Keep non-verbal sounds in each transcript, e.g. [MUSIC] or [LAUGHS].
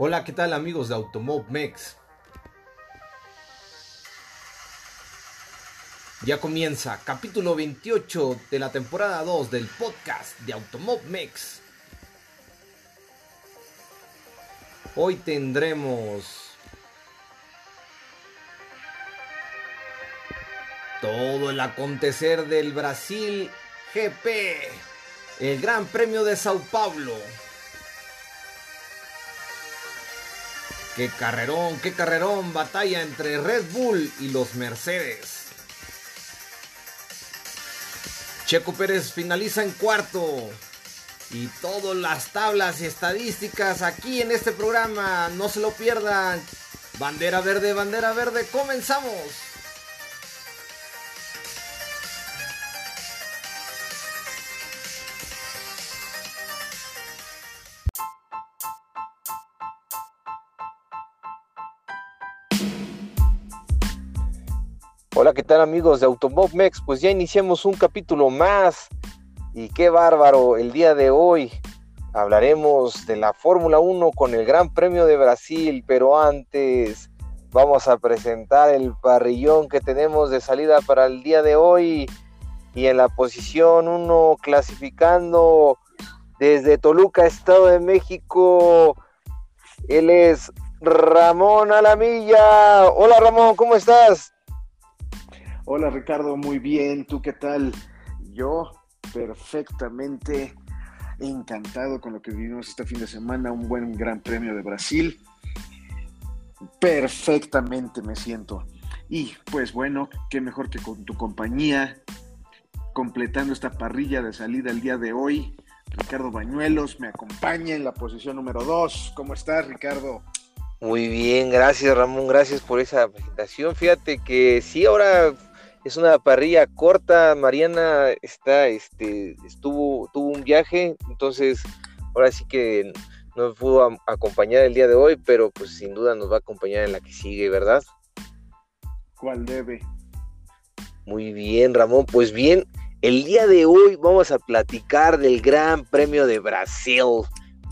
Hola, ¿qué tal amigos de Automob Mex? Ya comienza capítulo 28 de la temporada 2 del podcast de Automob Mex. Hoy tendremos todo el acontecer del Brasil GP, el Gran Premio de Sao Paulo. Qué carrerón, qué carrerón, batalla entre Red Bull y los Mercedes. Checo Pérez finaliza en cuarto. Y todas las tablas y estadísticas aquí en este programa, no se lo pierdan. Bandera verde, bandera verde, comenzamos. ¿Qué tal amigos de Automob Mex? Pues ya iniciamos un capítulo más y qué bárbaro el día de hoy. Hablaremos de la Fórmula 1 con el Gran Premio de Brasil, pero antes vamos a presentar el parrillón que tenemos de salida para el día de hoy y en la posición 1 clasificando desde Toluca, Estado de México. Él es Ramón Alamilla. Hola Ramón, ¿cómo estás? Hola Ricardo, muy bien. ¿Tú qué tal? Yo perfectamente encantado con lo que vivimos este fin de semana, un buen Gran Premio de Brasil. Perfectamente me siento. Y pues bueno, qué mejor que con tu compañía, completando esta parrilla de salida el día de hoy. Ricardo Bañuelos me acompaña en la posición número 2. ¿Cómo estás, Ricardo? Muy bien, gracias Ramón, gracias por esa presentación. Fíjate que sí, ahora es una parrilla corta. Mariana está, este, estuvo, tuvo un viaje, entonces ahora sí que no pudo acompañar el día de hoy, pero pues sin duda nos va a acompañar en la que sigue, ¿verdad? ¿Cuál debe? Muy bien, Ramón. Pues bien, el día de hoy vamos a platicar del Gran Premio de Brasil.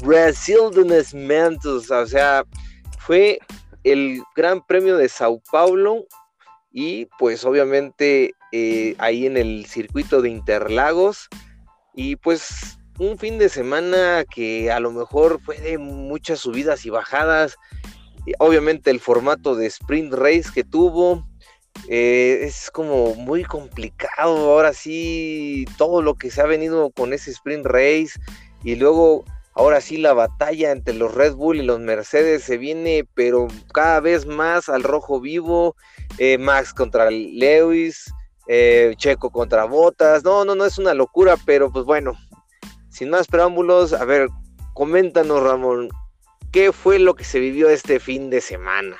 Brasil de Nascimentos, o sea, fue el Gran Premio de Sao Paulo y pues obviamente eh, ahí en el circuito de Interlagos y pues un fin de semana que a lo mejor fue de muchas subidas y bajadas obviamente el formato de sprint race que tuvo eh, es como muy complicado ahora sí todo lo que se ha venido con ese sprint race y luego ahora sí la batalla entre los Red Bull y los Mercedes se viene, pero cada vez más al rojo vivo. Eh, Max contra Lewis, eh, Checo contra Botas. No, no, no es una locura, pero pues bueno, sin más preámbulos, a ver, coméntanos, Ramón, ¿qué fue lo que se vivió este fin de semana?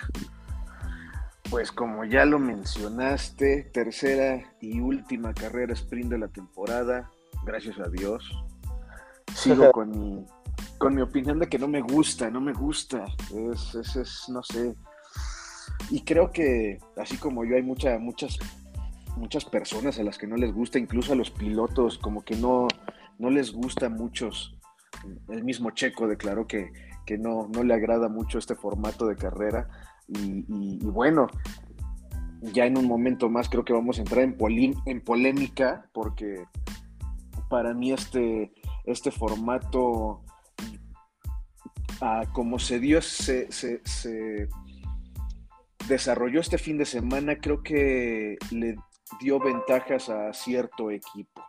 Pues como ya lo mencionaste, tercera y última carrera sprint de la temporada, gracias a Dios. Sigo [LAUGHS] con mi con mi opinión de que no me gusta, no me gusta. Es, es, es, no sé. Y creo que así como yo hay mucha, muchas, muchas personas a las que no les gusta, incluso a los pilotos, como que no, no les gusta muchos. El mismo Checo declaró que, que no, no le agrada mucho este formato de carrera. Y, y, bueno, ya en un momento más creo que vamos a entrar en, en polémica porque para mí este, este formato como se dio, se, desarrolló este fin de semana, creo que le dio ventajas a cierto equipo.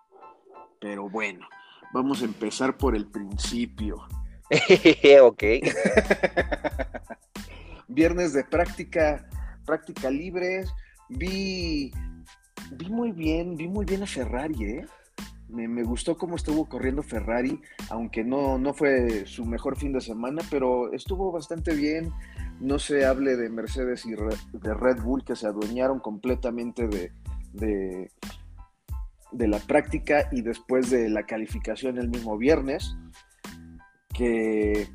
Pero bueno, vamos a empezar por el principio. [LAUGHS] ok. [LAUGHS] Viernes de práctica, práctica libre. Vi, vi muy bien, vi muy bien a Ferrari, ¿eh? Me, gustó cómo estuvo corriendo Ferrari, aunque no, no fue su mejor fin de semana, pero estuvo bastante bien. No se hable de Mercedes y de Red Bull que se adueñaron completamente de, de, de la práctica y después de la calificación el mismo viernes, que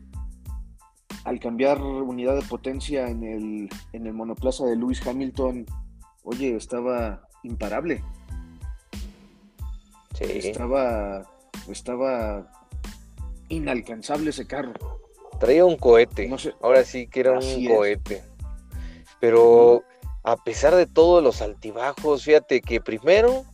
al cambiar unidad de potencia en el, en el monoplaza de Lewis Hamilton, oye, estaba imparable. Estaba, estaba inalcanzable ese carro. Traía un cohete. Ahora sí que era un cohete. Pero a pesar de todos los altibajos, fíjate que primero,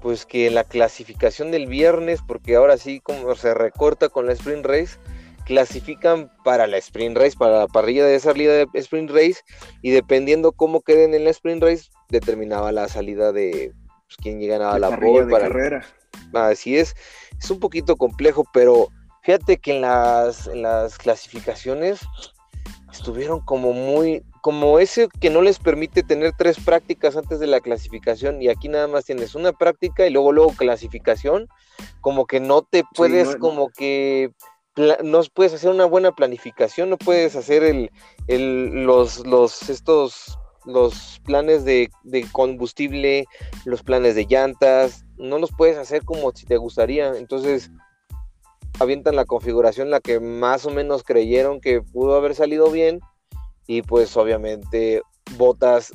pues que la clasificación del viernes, porque ahora sí como se recorta con la Sprint Race, clasifican para la Sprint Race, para la parrilla de salida de Sprint Race, y dependiendo cómo queden en la Sprint Race, determinaba la salida de pues, quién llegaba a la pole para carrera. Así es, es un poquito complejo, pero fíjate que en las, en las clasificaciones estuvieron como muy, como ese que no les permite tener tres prácticas antes de la clasificación y aquí nada más tienes una práctica y luego luego clasificación, como que no te puedes como que no puedes hacer una buena planificación, no puedes hacer el, el los, los estos los planes de, combustible, los planes de llantas, no los puedes hacer como si te gustaría. Entonces, avientan la configuración la que más o menos creyeron que pudo haber salido bien y pues obviamente Botas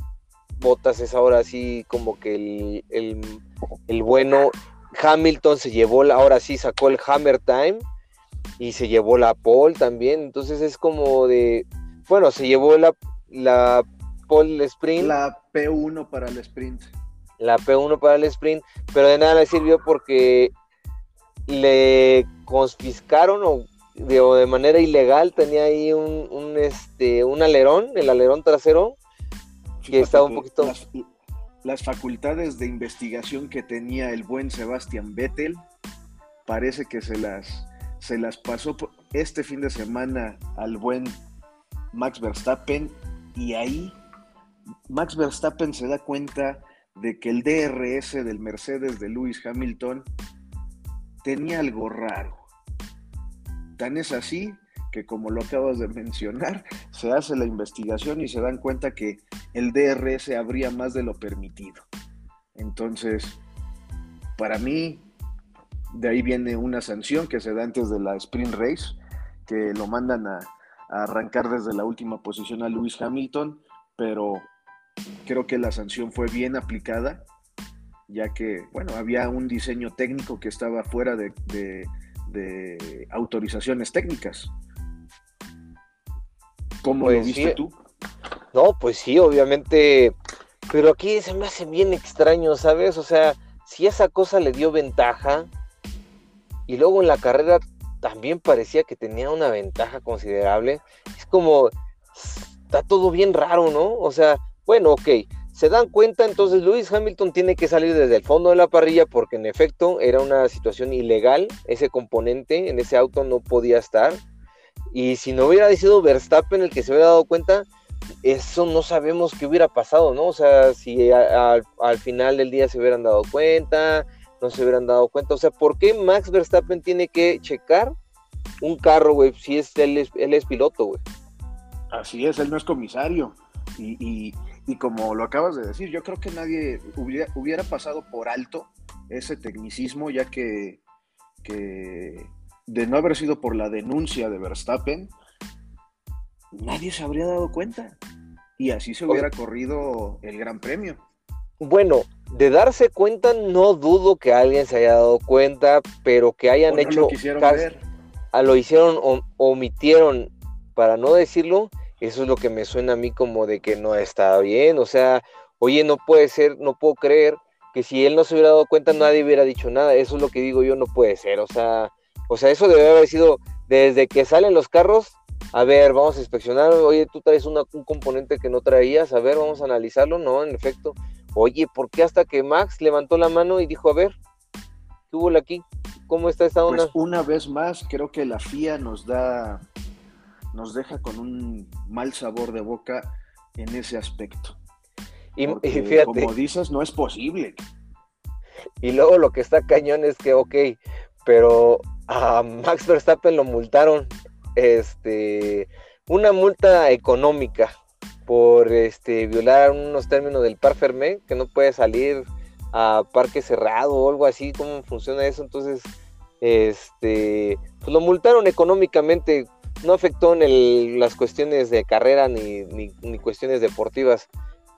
Botas es ahora sí como que el, bueno Hamilton se llevó ahora sí sacó el Hammer Time y se llevó la pole también entonces es como de bueno se llevó la la pole sprint la P1 para el sprint la P1 para el sprint pero de nada le sirvió porque le confiscaron o de, manera ilegal tenía ahí un, este un alerón, el alerón trasero, que estaba un poquito. Las, facultades de investigación que tenía el buen Sebastián Vettel, parece que se las, se las pasó este fin de semana al buen Max Verstappen, y ahí Max Verstappen se da cuenta de que el DRS del Mercedes de Lewis Hamilton tenía algo raro. Tan es así que, como lo acabas de mencionar, se hace la investigación y se dan cuenta que el DRS habría más de lo permitido. Entonces, para mí, de ahí viene una sanción que se da antes de la sprint race, que lo mandan a, a arrancar desde la última posición a Lewis Hamilton, pero creo que la sanción fue bien aplicada ya que, bueno, había un diseño técnico que estaba fuera de, autorizaciones técnicas. ¿Cómo lo pues viste tú? No, pues sí, obviamente, pero aquí se me hace bien extraño, ¿sabes? O sea, si esa cosa le dio ventaja y luego en la carrera también parecía que tenía una ventaja considerable, es como, está todo bien raro, ¿no? O sea, bueno, ok, se dan cuenta, entonces Lewis Hamilton tiene que salir desde el fondo de la parrilla porque en efecto era una situación ilegal, ese componente en ese auto no podía estar. Y si no hubiera sido Verstappen el que se hubiera dado cuenta, eso no sabemos qué hubiera pasado, ¿no? O sea, si al final del día se hubieran dado cuenta, no se hubieran dado cuenta. O sea, ¿por qué Max Verstappen tiene que checar un carro, güey, si es él, es, él es piloto, güey? Así es, él no es comisario. y, y como lo acabas de decir, yo creo que nadie hubiera, pasado por alto ese tecnicismo, ya que, de no haber sido por la denuncia de Verstappen, nadie se habría dado cuenta. Y así se hubiera corrido el Gran Premio. Bueno, de darse cuenta, no dudo que alguien se haya dado cuenta, pero que hayan hecho. Lo quisieron ver. A, lo hicieron, o, omitieron, para no decirlo, eso es lo que me suena a mí como de que no está bien. O sea, oye, no puede ser, no puedo creer que si él no se hubiera dado cuenta nadie hubiera dicho nada. Eso es lo que digo yo, no puede ser. O sea, o sea, eso debe haber sido desde que salen los carros. A ver, vamos a inspeccionar. Oye, tú traes un componente que no traías. A ver, vamos a analizarlo. No, en efecto. Oye, ¿por qué hasta que Max levantó la mano y dijo, a ver, ¿qué hubo aquí? ¿Cómo está esta onda? Pues una vez más, creo que la FIA nos da nos deja con un mal sabor de boca en ese aspecto. Y, fíjate, como dices, no es posible. Y luego lo que está cañón es que, ok, pero a Max Verstappen lo multaron, este, una multa económica por este, violar unos términos del par fermé, que no puede salir a parque cerrado o algo así, cómo funciona eso, entonces, este, pues lo multaron económicamente no afectó en las cuestiones de carrera ni, ni, cuestiones deportivas.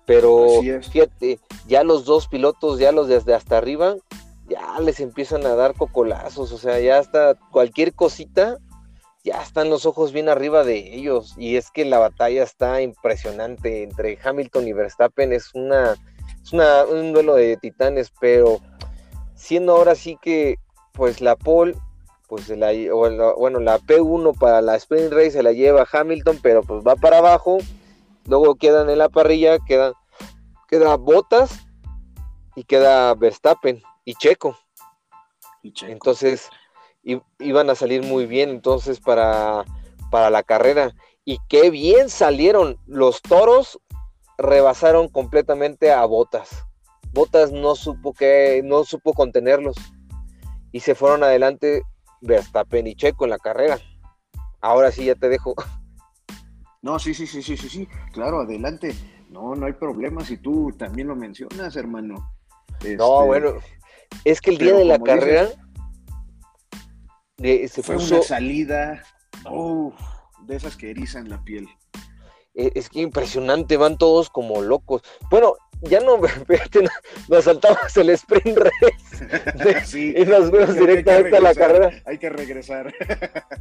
Pero fíjate, ya los dos pilotos, ya los desde hasta arriba, ya les empiezan a dar cocolazos. O sea, ya hasta cualquier cosita ya están los ojos bien arriba de ellos. Y es que la batalla está impresionante entre Hamilton y Verstappen. Es una, es una, un duelo de titanes, pero siendo ahora sí que, pues la pole, pues la, bueno, la P1 para la sprint race se la lleva Hamilton, pero pues va para abajo. Luego quedan en la parrilla, quedan, queda Botas y queda Verstappen y Checo. Y Checo. Entonces, iban a salir muy bien entonces para, para la carrera. Y qué bien salieron. Los toros rebasaron completamente a Botas. Botas no supo que no supo contenerlos. Y se fueron adelante Verstappen y Checo en la carrera. Ahora sí ya te dejo. No, sí, sí, sí, sí, sí, sí. Claro, adelante. No, no hay problema si tú también lo mencionas, hermano. No, este, bueno, es que el día de la carrera fue una salida de esas que erizan la piel. E, es que impresionante, van todos como locos. Bueno, ya no, [LAUGHS] fíjate, nos saltamos el sprint race [LAUGHS] y nos fuimos directamente a la carrera. Hay que regresar. [LAUGHS]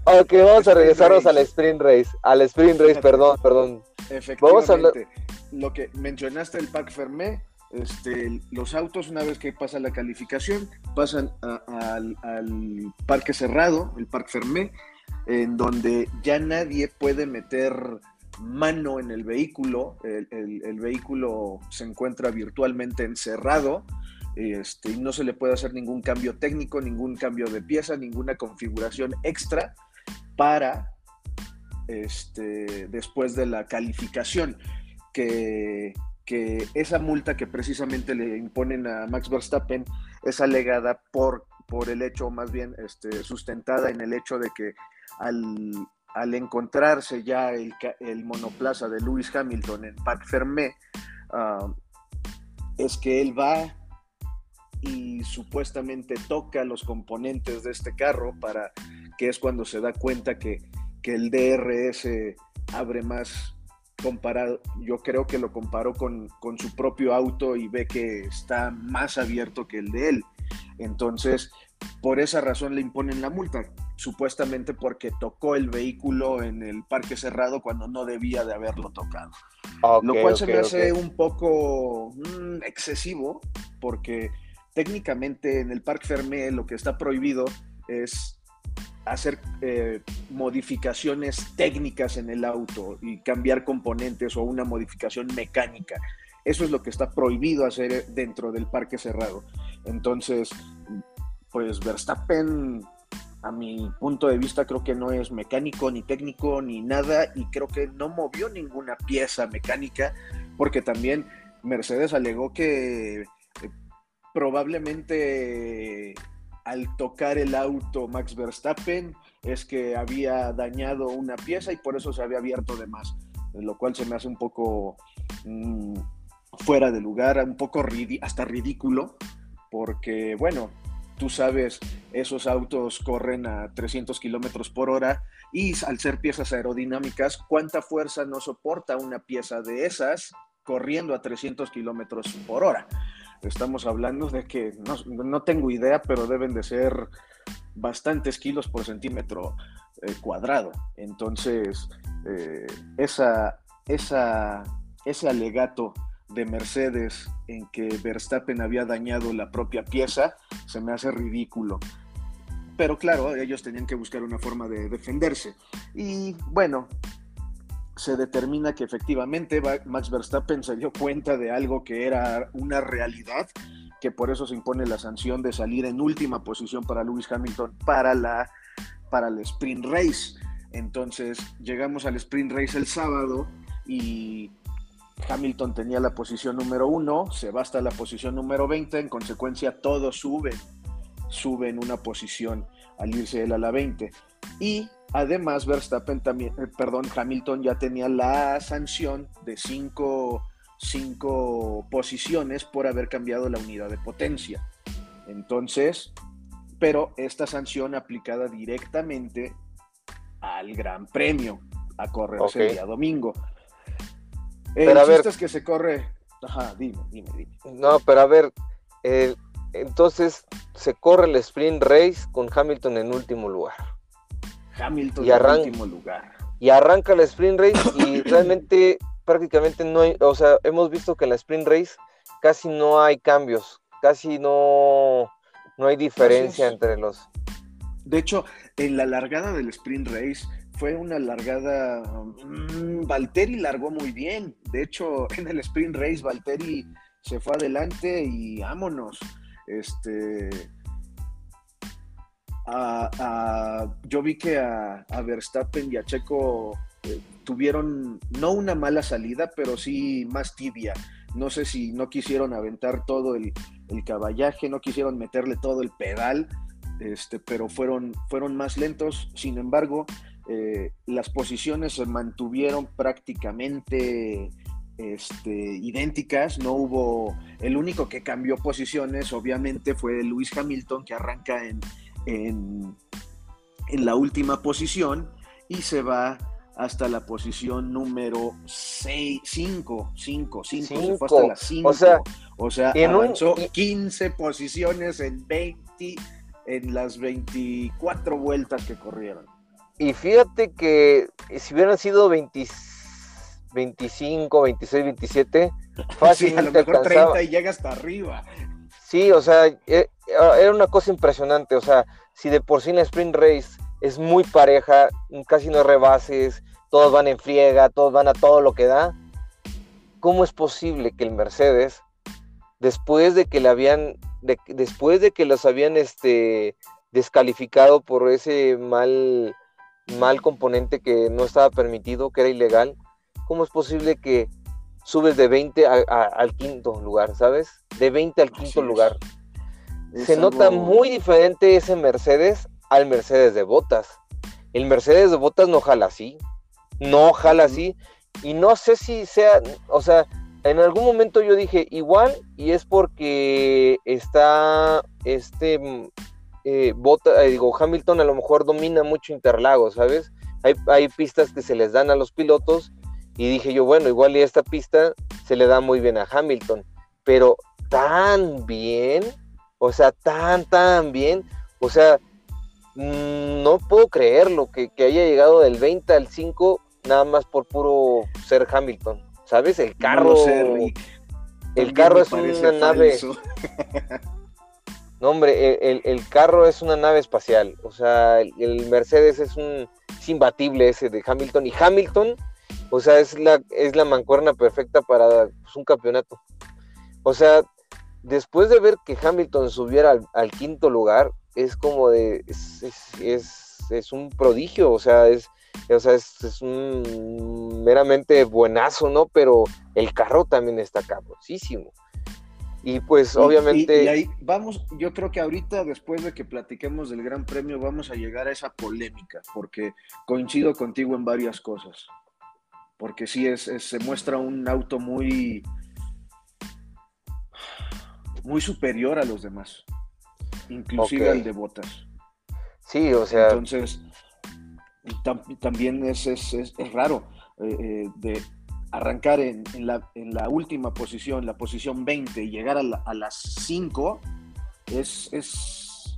Ok, vamos a regresarnos al sprint race, al sprint race, perdón, perdón. Efectivamente, vamos a hablar... lo que mencionaste el Pack Fermé, este, los autos, una vez que pasa la calificación, pasan al, parque cerrado, el Parque Fermé, en donde ya nadie puede meter mano en el vehículo, el, vehículo se encuentra virtualmente encerrado este, no se le puede hacer ningún cambio técnico, ningún cambio de pieza, ninguna configuración extra para este, después de la calificación, que que esa multa que precisamente le imponen a Max Verstappen es alegada por, por el hecho, más bien este, sustentada en el hecho de que al, encontrarse ya el, monoplaza de Lewis Hamilton en Parc Fermé, ah, es que él va y supuestamente toca los componentes de este carro para que es cuando se da cuenta que, que el DRS abre más comparado, yo creo que lo comparó con, su propio auto y ve que está más abierto que el de él. Entonces, por esa razón le imponen la multa, supuestamente porque tocó el vehículo en el parque cerrado cuando no debía de haberlo tocado. lo cual se me hace un poco mm, excesivo, porque técnicamente en el Parque Fermé lo que está prohibido es hacer eh, modificaciones técnicas en el auto y cambiar componentes o una modificación mecánica. Eso es lo que está prohibido hacer dentro del parque cerrado. Entonces, pues Verstappen, a mi punto de vista, creo que no es mecánico ni técnico ni nada y creo que no movió ninguna pieza mecánica porque también Mercedes alegó que eh, probablemente al tocar el auto Max Verstappen es que había dañado una pieza y por eso se había abierto de más, lo cual se me hace un poco mm, fuera de lugar, un poco hasta ridículo, porque bueno, tú sabes, esos autos corren a 300 kilómetros por hora y al ser piezas aerodinámicas, ¿cuánta fuerza no soporta una pieza de esas corriendo a 300 kilómetros por hora? Estamos hablando de que no, tengo idea, pero deben de ser bastantes kilos por centímetro eh, cuadrado. Entonces, eh, esa, ese alegato de Mercedes en que Verstappen había dañado la propia pieza se me hace ridículo. Pero claro, ellos tenían que buscar una forma de defenderse. Y bueno, se determina que efectivamente Max Verstappen se dio cuenta de algo que era una realidad, que por eso se impone la sanción de salir en última posición para Lewis Hamilton para la para el sprint race. Entonces llegamos al sprint race el sábado y Hamilton tenía la posición número uno, se va hasta la posición número 20, en consecuencia todos suben, suben una posición al irse él a la 20. Y Además, Verstappen también, eh, perdón, Hamilton ya tenía la sanción de cinco, posiciones por haber cambiado la unidad de potencia. Entonces, pero esta sanción aplicada directamente al Gran Premio a correrse el día domingo. El pero es que se corre. Ajá, dime, dime, dime. No, pero a ver, entonces se corre el sprint race con Hamilton en último lugar. Hamilton y en último lugar. Y arranca la sprint race y [COUGHS] realmente prácticamente no hay, o sea, hemos visto que en la sprint race casi no hay cambios, casi no, no hay diferencia entre los. De hecho, en la largada del sprint race fue una largada. Mm, Valtteri largó muy bien. De hecho, [LAUGHS] en el sprint race, Valtteri se fue adelante y vámonos. Este. yo vi que a, Verstappen y a Checo eh, tuvieron no una mala salida, pero sí más tibia. No sé si no quisieron aventar todo el, caballaje, no quisieron meterle todo el pedal, este, pero fueron, fueron más lentos. Sin embargo, eh, las posiciones se mantuvieron prácticamente este, idénticas, no hubo, el único que cambió posiciones obviamente fue Luis Hamilton que arranca en, en, en la última posición y se va hasta la posición número 6, 5, 5, 5, se fue hasta la 5. O sea, o sea avanzó 15 posiciones en 20, en las 24 vueltas que corrieron. Y fíjate que si hubieran sido 20, 25, 26, 27, fácilmente sí, a lo mejor 30 y llega hasta arriba. Sí, o sea, e, era una cosa impresionante, o sea, si de por sí la sprint race es muy pareja, casi no rebases, todos van en friega, todos van a todo lo que da. ¿Cómo es posible que el Mercedes, después de que le habían, después de que los habían este, descalificado por ese mal, mal componente que no estaba permitido, que era ilegal, ¿cómo es posible que subes de 20 al quinto lugar, ¿sabes? De 20 al quinto lugar. Se nota muy diferente ese Mercedes al Mercedes de Botas. El Mercedes de Botas no jala así no jala así. Y no sé si sea, o sea, en algún momento yo dije igual y es porque está este mm, eh, bota, eh, digo, Hamilton a lo mejor domina mucho Interlagos, ¿sabes? Hay, hay, pistas que se les dan a los pilotos y dije yo, bueno, igual y esta pista se le da muy bien a Hamilton, pero tan bien, o sea, tan, tan bien, o sea, mm, no puedo creerlo que, que haya llegado del 20 al 5 nada más por puro ser Hamilton. ¿Sabes? El carro. el carro es una nave. [LAUGHS] no, hombre, el, carro es una nave espacial. O sea, el, Mercedes es un imbatible ese de Hamilton. Y Hamilton, o sea, es la, es la mancuerna perfecta para pues, un campeonato. O sea, después de ver que Hamilton subiera al, quinto lugar, es como de. Es, es, es, un prodigio. O sea, es o sea, es, un meramente buenazo, ¿no? Pero el carro también está cabrosísimo. Y pues obviamente... Y, ahí vamos, yo creo que ahorita después de que platiquemos del Gran Premio vamos a llegar a esa polémica, porque coincido contigo en varias cosas. Porque sí, es, se muestra un auto muy, muy superior a los demás, inclusive al de Botas. Sí, o sea... Entonces, también es, es, raro eh, eh, de arrancar en, la, en, la, última posición, la posición 20, y llegar a, las 5, es, es...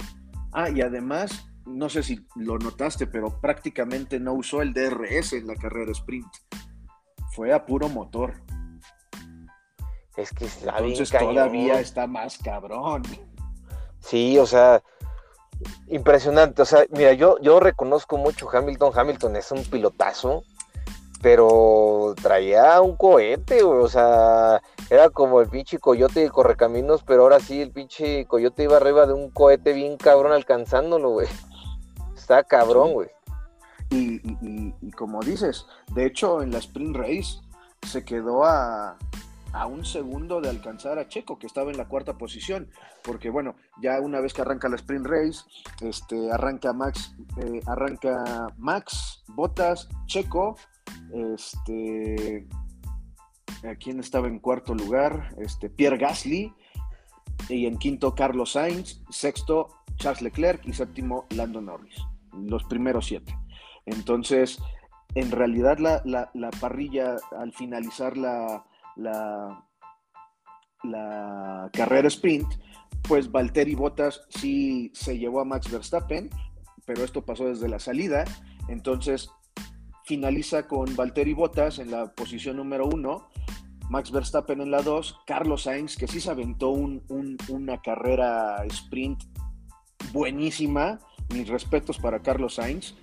Ah, y además, no sé si lo notaste, pero prácticamente no usó el DRS en la carrera sprint. Fue a puro motor. Es que Entonces todavía está más cabrón. Sí, o sea, impresionante. O sea, mira, yo, yo reconozco mucho Hamilton. Hamilton es un pilotazo, pero traía un cohete, O sea, era como el pinche coyote de correcaminos, pero ahora sí el pinche coyote iba arriba de un cohete bien cabrón alcanzándolo, güey. Está cabrón, güey. y, como dices, de hecho en la sprint race se quedó a, a un segundo de alcanzar a Checo, que estaba en la cuarta posición, porque bueno, ya una vez que arranca la sprint race, este, arranca Max, eh, arranca Max, Botas, Checo, este, ¿quién estaba en cuarto lugar? Este, Pierre Gasly, y en quinto Carlos Sainz, sexto Charles Leclerc y séptimo Lando Norris, los primeros siete. Entonces, en realidad la parrilla al finalizar la, la, la carrera sprint, pues Valtteri Bottas sí se llevó a Max Verstappen, pero esto pasó desde la salida. Entonces finaliza con Valtteri Bottas en la posición número uno, Max Verstappen en la dos, Carlos Sainz, que sí se aventó una carrera sprint buenísima. Mis respetos para Carlos Sainz.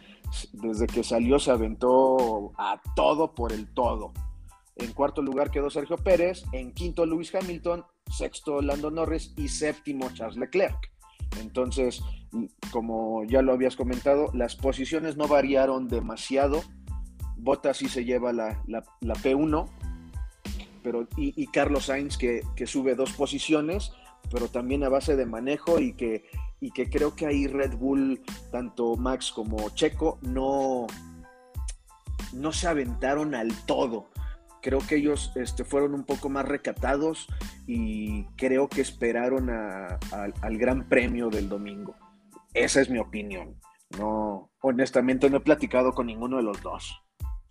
Desde que salió se aventó a todo por el todo. En cuarto lugar quedó Sergio Pérez, en quinto Lewis Hamilton, sexto Lando Norris y séptimo Charles Leclerc. Entonces, como ya lo habías comentado, las posiciones no variaron demasiado. Bottas sí se lleva la, P1, pero, y, Carlos Sainz que, sube dos posiciones, pero también a base de manejo y que, y que creo que ahí Red Bull, tanto Max como Checo, no, no se aventaron al todo creo que ellos este, fueron un poco más recatados y creo que esperaron al Gran Premio del domingo. Esa es mi opinión. No, honestamente no he platicado con ninguno de los dos.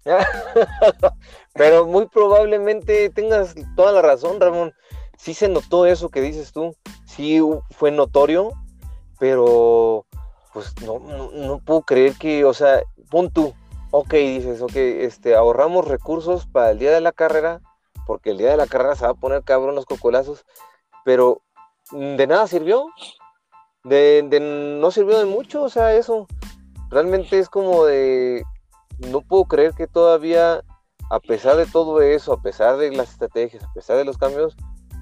[LAUGHS] Pero muy probablemente tengas toda la razón, Ramón. Sí se notó eso que dices tú. Sí fue notorio, pero pues no, no, puedo creer que, o sea, pon tú, ok, dices, ok, este, ahorramos recursos para el día de la carrera, porque el día de la carrera se va a poner cabrón los cocolazos, pero de nada sirvió, de, no sirvió de mucho, o sea, eso, realmente es como de, no puedo creer que todavía, a pesar de todo eso, a pesar de las estrategias, a pesar de los cambios,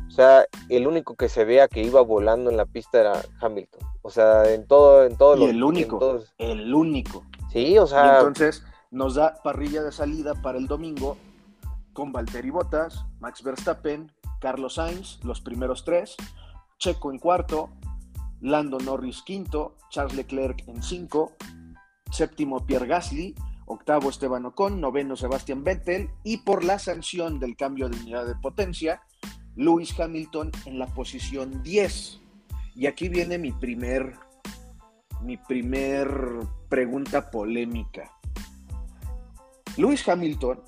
o sea, el único que se vea que iba volando en la pista era Hamilton. O sea, en todo, en todo y el único, el único. Sí, o sea. entonces, nos da parrilla de salida para el domingo con Valtteri Bottas, Max Verstappen, Carlos Sainz, los primeros tres, Checo en cuarto, Lando Norris quinto, Charles Leclerc en cinco, séptimo Pierre Gasly, octavo Esteban Ocon, noveno Sebastian Vettel y por la sanción del cambio de unidad de potencia, Lewis Hamilton en la posición 10. Y aquí viene mi primer mi primer pregunta polémica. Lewis Hamilton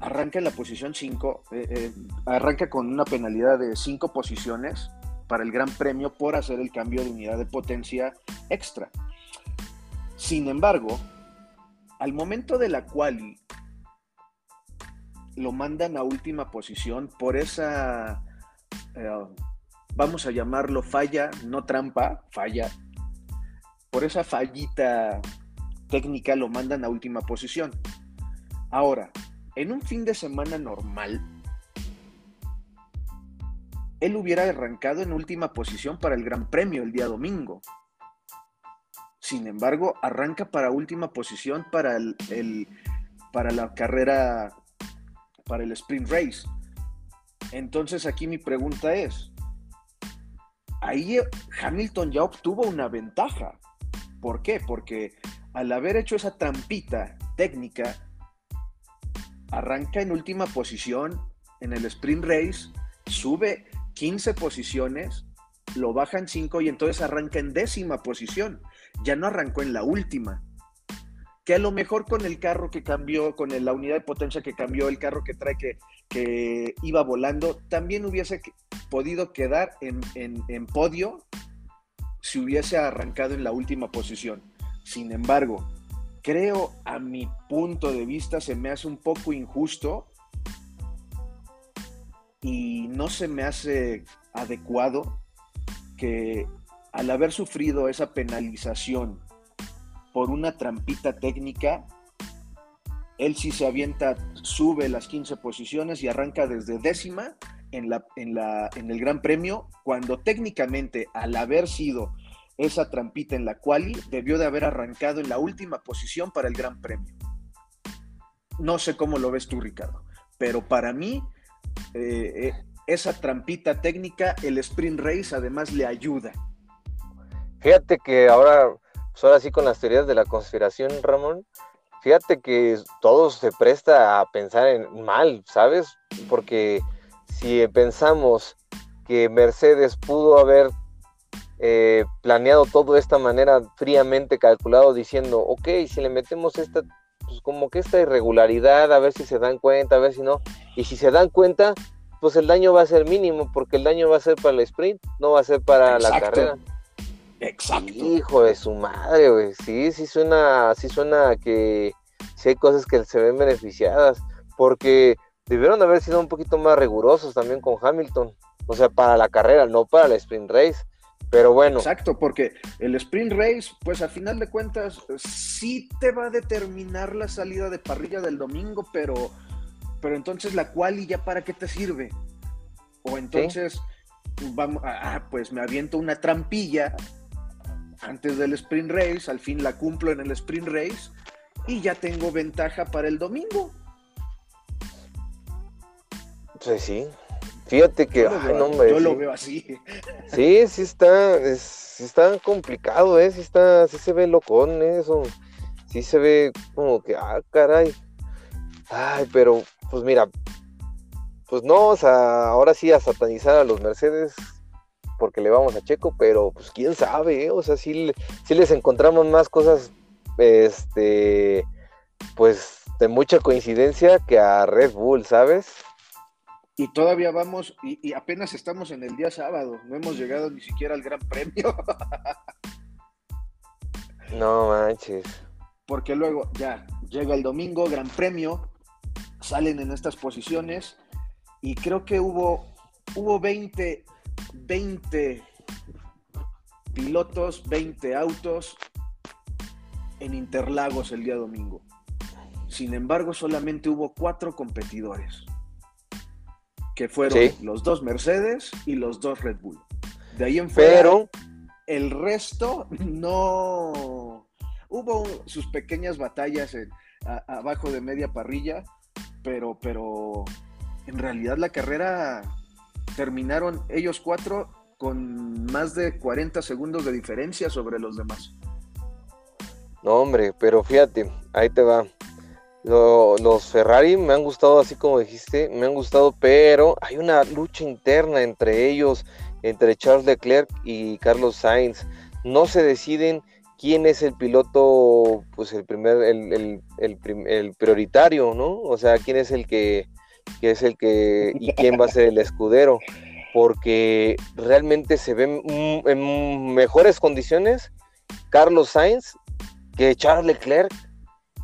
arranca en la posición 5, eh, eh, arranca con una penalidad de 5 posiciones para el Gran Premio por hacer el cambio de unidad de potencia extra. Sin embargo, al momento de la quali lo mandan a última posición por esa, eh, vamos a llamarlo falla, no trampa, falla, por esa fallita técnica lo mandan a última posición. Ahora, en un fin de semana normal, él hubiera arrancado en última posición para el Gran Premio el día domingo. Sin embargo, arranca para última posición para, el, para la carrera, para el sprint race. Entonces aquí mi pregunta es, ahí Hamilton ya obtuvo una ventaja. ¿Por qué? Porque al haber hecho esa trampita técnica, arranca en última posición en el sprint race, sube 15 posiciones, lo bajan 5 y entonces arranca en décima posición. Ya no arrancó en la última. Que a lo mejor con el carro que cambió, con la unidad de potencia que cambió, el carro que trae que, que iba volando, también hubiese podido quedar en, en podio si hubiese arrancado en la última posición. Sin embargo, creo a mi punto de vista se me hace un poco injusto y no se me hace adecuado que al haber sufrido esa penalización por una trampita técnica, él sí se avienta, sube las 15 posiciones y arranca desde décima en, el Gran Premio, cuando técnicamente al haber sido esa trampita en la quali debió de haber arrancado en la última posición para el Gran Premio. No sé cómo lo ves tú, Ricardo, pero para mí eh, eh, esa trampita técnica, el sprint race además le ayuda. Fíjate que ahora, pues ahora sí con las teorías de la conspiración, Ramón, fíjate que todo se presta a pensar en mal, ¿sabes? Porque si pensamos que Mercedes pudo haber eh, planeado todo de esta manera fríamente calculado, diciendo, ok, si le metemos esta, pues como que esta irregularidad, a ver si se dan cuenta, a ver si no, y si se dan cuenta, pues el daño va a ser mínimo, porque el daño va a ser para el sprint, no va a ser para la carrera. Exacto. Hijo de su madre, güey. Sí, sí suena, sí suena que sí hay cosas que se ven beneficiadas. Porque debieron haber sido un poquito más rigurosos también con Hamilton. O sea, para la carrera, no para la sprint race. Pero bueno. Exacto, porque el sprint race, pues a final de cuentas, sí te va a determinar la salida de parrilla del domingo, pero, pero entonces la quali ya para qué te sirve. O entonces, vamos, ah, ah, pues me aviento una trampilla antes del sprint race, al fin la cumplo en el sprint race y ya tengo ventaja para el domingo. Sí, sí, Fíjate que, yo, lo, veo, así. [LAUGHS] Sí, sí está, sí está complicado, ¿eh? Sí, está, sí se ve locón eso. Sí se ve como que, ah, caray. Ay, pero, pues mira, pues no, o sea, ahora sí a satanizar a los Mercedes porque le vamos a Checo, pero pues quién sabe, ¿eh? o sea, sí, sí les encontramos más cosas, este, pues de mucha coincidencia que a Red Bull, ¿sabes? Y todavía vamos, y, apenas estamos en el día sábado, no hemos llegado ni siquiera al Gran Premio. [LAUGHS] no manches. Porque luego ya llega el domingo, Gran Premio, salen en estas posiciones y creo que hubo, hubo 20, 20 pilotos, 20 autos en Interlagos el día domingo. Sin embargo, solamente hubo cuatro competidores que fueron los dos Mercedes y los dos Red Bull. De ahí en fuera, Pero... el resto no... Hubo sus pequeñas batallas abajo de media parrilla, pero, pero en realidad la carrera terminaron ellos cuatro con más de 40 segundos de diferencia sobre los demás. No, hombre, pero fíjate, ahí te va los Ferrari me han gustado, así como dijiste, me han gustado, pero hay una lucha interna entre ellos, entre Charles Leclerc y Carlos Sainz. No se deciden quién es el piloto, pues el primer, el, prioritario, ¿no? O sea, quién es el que, es el que, y quién va a ser el escudero, porque realmente se ven en mejores condiciones Carlos Sainz que Charles Leclerc.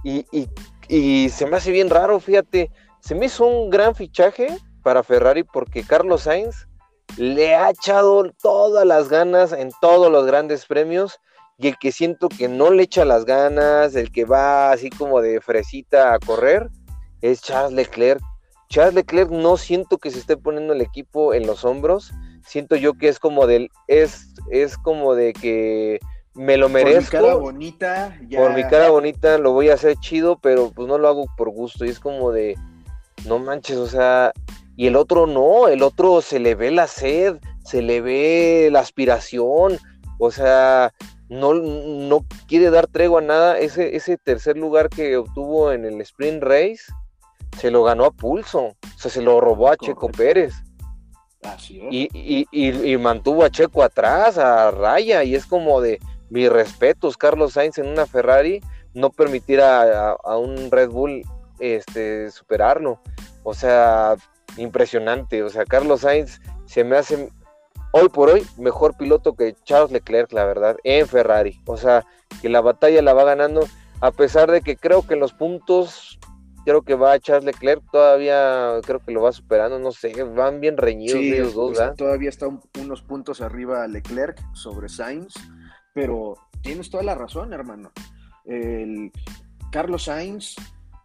Y, y, y se me hace bien raro, fíjate, se me hizo un gran fichaje para Ferrari porque Carlos Sainz le ha echado todas las ganas en todos los grandes premios y el que siento que no le echa las ganas, el que va así como de fresita a correr, es Charles Leclerc. Charles Leclerc no siento que se esté poniendo el equipo en los hombros, siento yo que es como del, es, es como de que me lo merezco. Por mi cara bonita, Por mi cara bonita lo voy a hacer chido, pero pues no lo hago por gusto. Y es como de, no manches, o sea, y el otro no, el otro se le ve la sed, se le ve la aspiración, o sea, no, no quiere dar tregua a nada. Ese, ese tercer lugar que obtuvo en el sprint race, se lo ganó a pulso, o sea, se lo robó a Checo Pérez. Así es. Y, y, y, mantuvo a Checo atrás, a raya, y es como de, mis respetos, Carlos Sainz en una Ferrari, no permitir a, un Red Bull este, superarlo. O sea, impresionante. O sea, Carlos Sainz se me hace hoy por hoy mejor piloto que Charles Leclerc, la verdad, en Ferrari. O sea, que la batalla la va ganando, a pesar de que creo que en los puntos, creo que va a Charles Leclerc, todavía creo que lo va superando, no sé, van bien reñidos ellos dos, pues, Todavía está unos puntos arriba Leclerc sobre Sainz pero tienes toda la razón, hermano. El Carlos Sainz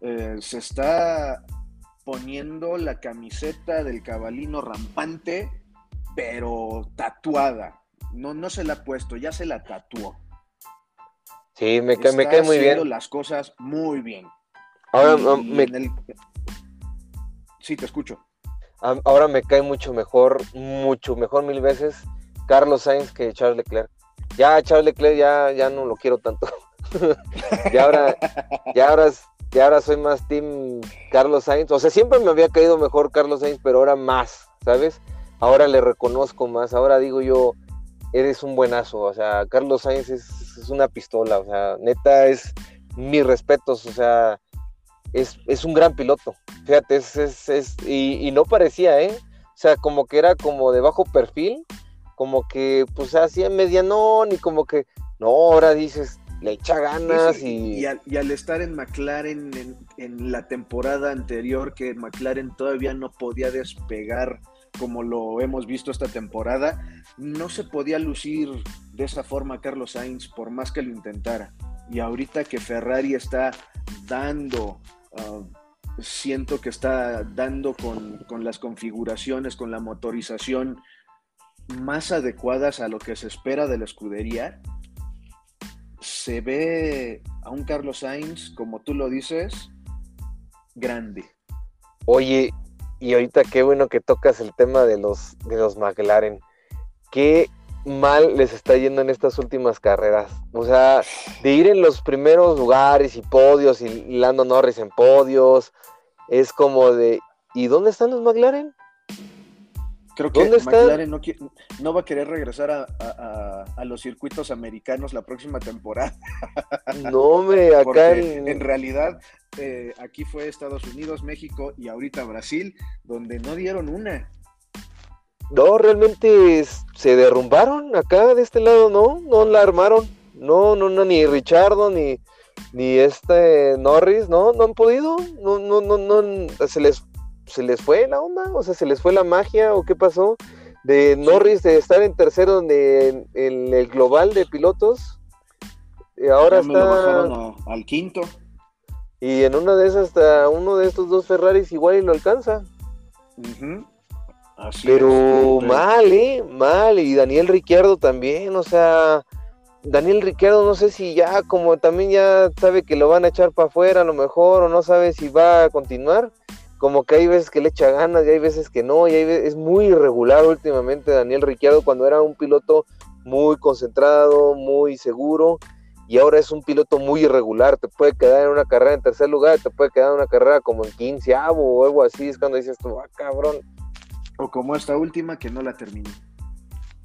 eh, se está poniendo la camiseta del cabalino rampante, pero tatuada. No, no se la ha puesto, ya se la tatuó. Sí, me, cae, me cae muy bien. las cosas muy bien. Ahora Sí, te escucho. Ahora me cae mucho mejor, mucho mejor mil veces Carlos Sainz que Charles Leclerc. Ya Charles Leclerc ya, ya no lo quiero tanto. [LAUGHS] ya ahora, ya ahora, ya ahora soy más team Carlos Sainz. O sea, siempre me había caído mejor Carlos Sainz, pero ahora más, ¿sabes? Ahora le reconozco más. Ahora digo yo, eres un buenazo. O sea, Carlos Sainz es, una pistola. O sea, neta es mis respetos. O sea, es, es un gran piloto. Fíjate, es, es, es y, y, no parecía, ¿eh? O sea, como que era como de bajo perfil, como que pues hacía medianón y como que no, ahora dices, le echa ganas y... Y, al, estar en McLaren en, en, la temporada anterior, que McLaren todavía no podía despegar como lo hemos visto esta temporada, no se podía lucir de esa forma Carlos Sainz por más que lo intentara. Y ahorita que Ferrari está dando, ah, siento que está dando con, con las configuraciones, con la motorización más adecuadas a lo que se espera de la escudería, se ve a un Carlos Sainz, como tú lo dices, grande. Oye, y ahorita qué bueno que tocas el tema de los, de los McLaren. Qué mal les está yendo en estas últimas carreras. O sea, de ir en los primeros lugares y podios y Lando Norris en podios, es como de, ¿y dónde están los McLaren? Creo que McLaren no, va a querer regresar a, los circuitos americanos la próxima temporada. [LAUGHS] No, me acá en... realidad eh, aquí fue Estados Unidos, México y ahorita Brasil, donde no dieron una. No, realmente se derrumbaron acá de este lado, no, no la armaron. No, no, no, ni Richardo, ni, ni este Norris, no, no han podido. No, no, no, no, se les se les fue la onda, o sea, se les fue la magia o qué pasó de Norris de estar en tercero en, el global de pilotos. Y ahora está al quinto. Y en una de esas hasta uno de estos dos Ferraris igual y lo alcanza. Pero mal, ¿eh? Mal. Y Daniel Ricciardo también, o sea, Daniel Ricciardo no sé si ya como también ya sabe que lo van a echar para afuera a lo mejor o no sabe si va a continuar como que hay veces que le echa ganas y hay veces que no, y hay es muy irregular últimamente Daniel Ricciardo cuando era un piloto muy concentrado, muy seguro, y ahora es un piloto muy irregular, te puede quedar en una carrera en tercer lugar, te puede quedar en una carrera como en quinceavo o algo así, es cuando dices tú, ah, cabrón. O como esta última que no la terminó.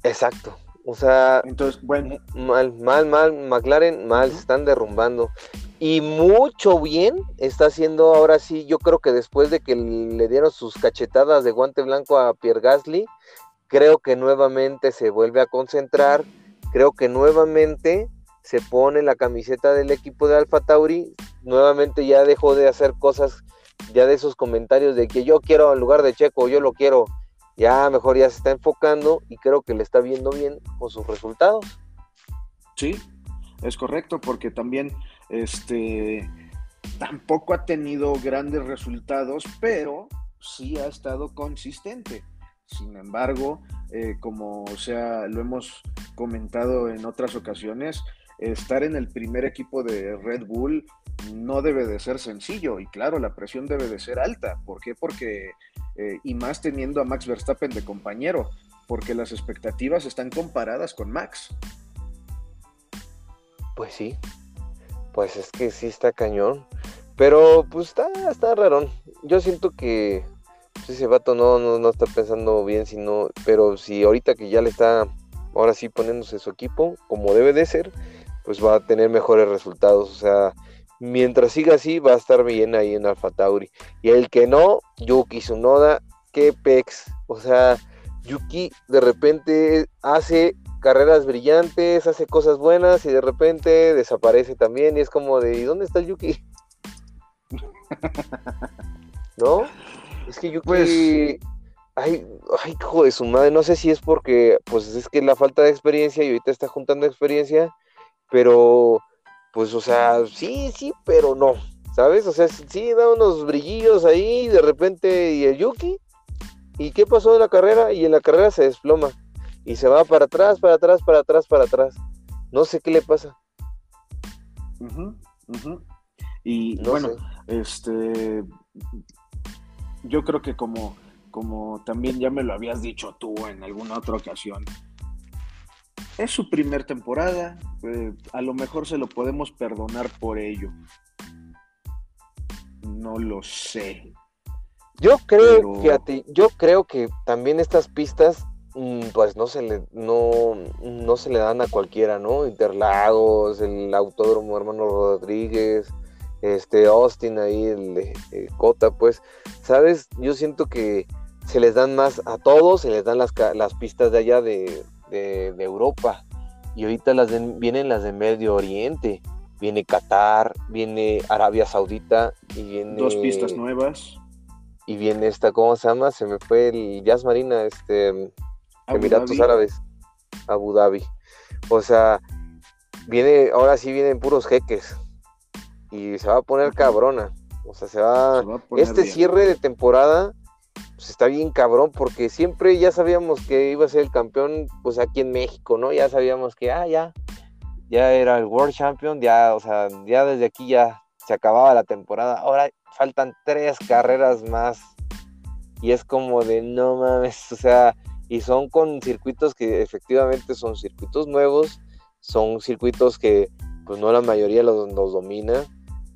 Exacto, o sea, entonces, bueno, mal, mal, mal, McLaren, mal, se están derrumbando. Y mucho bien está haciendo ahora sí, yo creo que después de que le dieron sus cachetadas de guante blanco a Pierre Gasly, creo que nuevamente se vuelve a concentrar, creo que nuevamente se pone la camiseta del equipo de Alfa Tauri, nuevamente ya dejó de hacer cosas, ya de esos comentarios de que yo quiero en lugar de Checo, yo lo quiero, ya mejor ya se está enfocando y creo que le está viendo bien con sus resultados. Sí, es correcto, porque también este, tampoco ha tenido grandes resultados, pero sí ha estado consistente. Sin embargo, eh, como sea, lo hemos comentado en otras ocasiones, estar en el primer equipo de Red Bull no debe de ser sencillo y claro, la presión debe de ser alta. ¿Por qué? Porque, eh, y más teniendo a Max Verstappen de compañero, porque las expectativas están comparadas con Max. Pues sí, pues es que sí está cañón. Pero pues está, está raro. Yo siento que pues, ese vato no, no, está pensando bien, sino, pero si ahorita que ya le está ahora sí poniéndose su equipo, como debe de ser, pues va a tener mejores resultados. O sea, mientras siga así, va a estar bien ahí en Alfa Tauri. Y el que no, Yuki Tsunoda, qué pex. O sea, Yuki de repente hace carreras brillantes, hace cosas buenas y de repente desaparece también y es como de, ¿y dónde está el Yuki? [LAUGHS] ¿No? Es que Yuki... Pues... Ay, ay, hijo de su madre, no sé si es porque, pues es que la falta de experiencia y ahorita está juntando experiencia, pero, pues, o sea, sí, sí, pero no, ¿sabes? O sea, sí da unos brillillos ahí, de repente, y el Yuki, ¿y qué pasó en la carrera? Y en la carrera se desploma y se va para atrás, para atrás, para atrás, para atrás. No sé qué le pasa. Y bueno, este, yo creo que como, como también ya me lo habías dicho tú en alguna otra ocasión, es su primer temporada, eh, a lo mejor se lo podemos perdonar por ello. No lo sé. Yo creo, fíjate, yo creo que también estas pistas Mm, pues no se le no, no se le dan a cualquiera, ¿no? Interlagos, el Autódromo Hermano Rodríguez, este Austin ahí, el, Cota, pues, ¿sabes? Yo siento que se les dan más a todos, se les dan las, las pistas de allá de, de, Europa. Y ahorita las vienen las de Medio Oriente. Viene Qatar, viene Arabia Saudita y viene... Dos pistas nuevas. Y viene esta, ¿cómo se llama? Se me fue el Jazz Marina, este... Emiratos Árabes. Abu Dhabi. O sea, viene, ahora sí vienen puros jeques. Y se va a poner cabrona. O sea, se va. este cierre de temporada pues está bien cabrón porque siempre ya sabíamos que iba a ser el campeón pues aquí en México, ¿no? Ya sabíamos que ah, ya ya era el World Champion, ya, o sea, ya desde aquí ya se acababa la temporada. Ahora faltan tres carreras más y es como de no mames, o sea, y son con circuitos que efectivamente son circuitos nuevos, son circuitos que pues no la mayoría los, los domina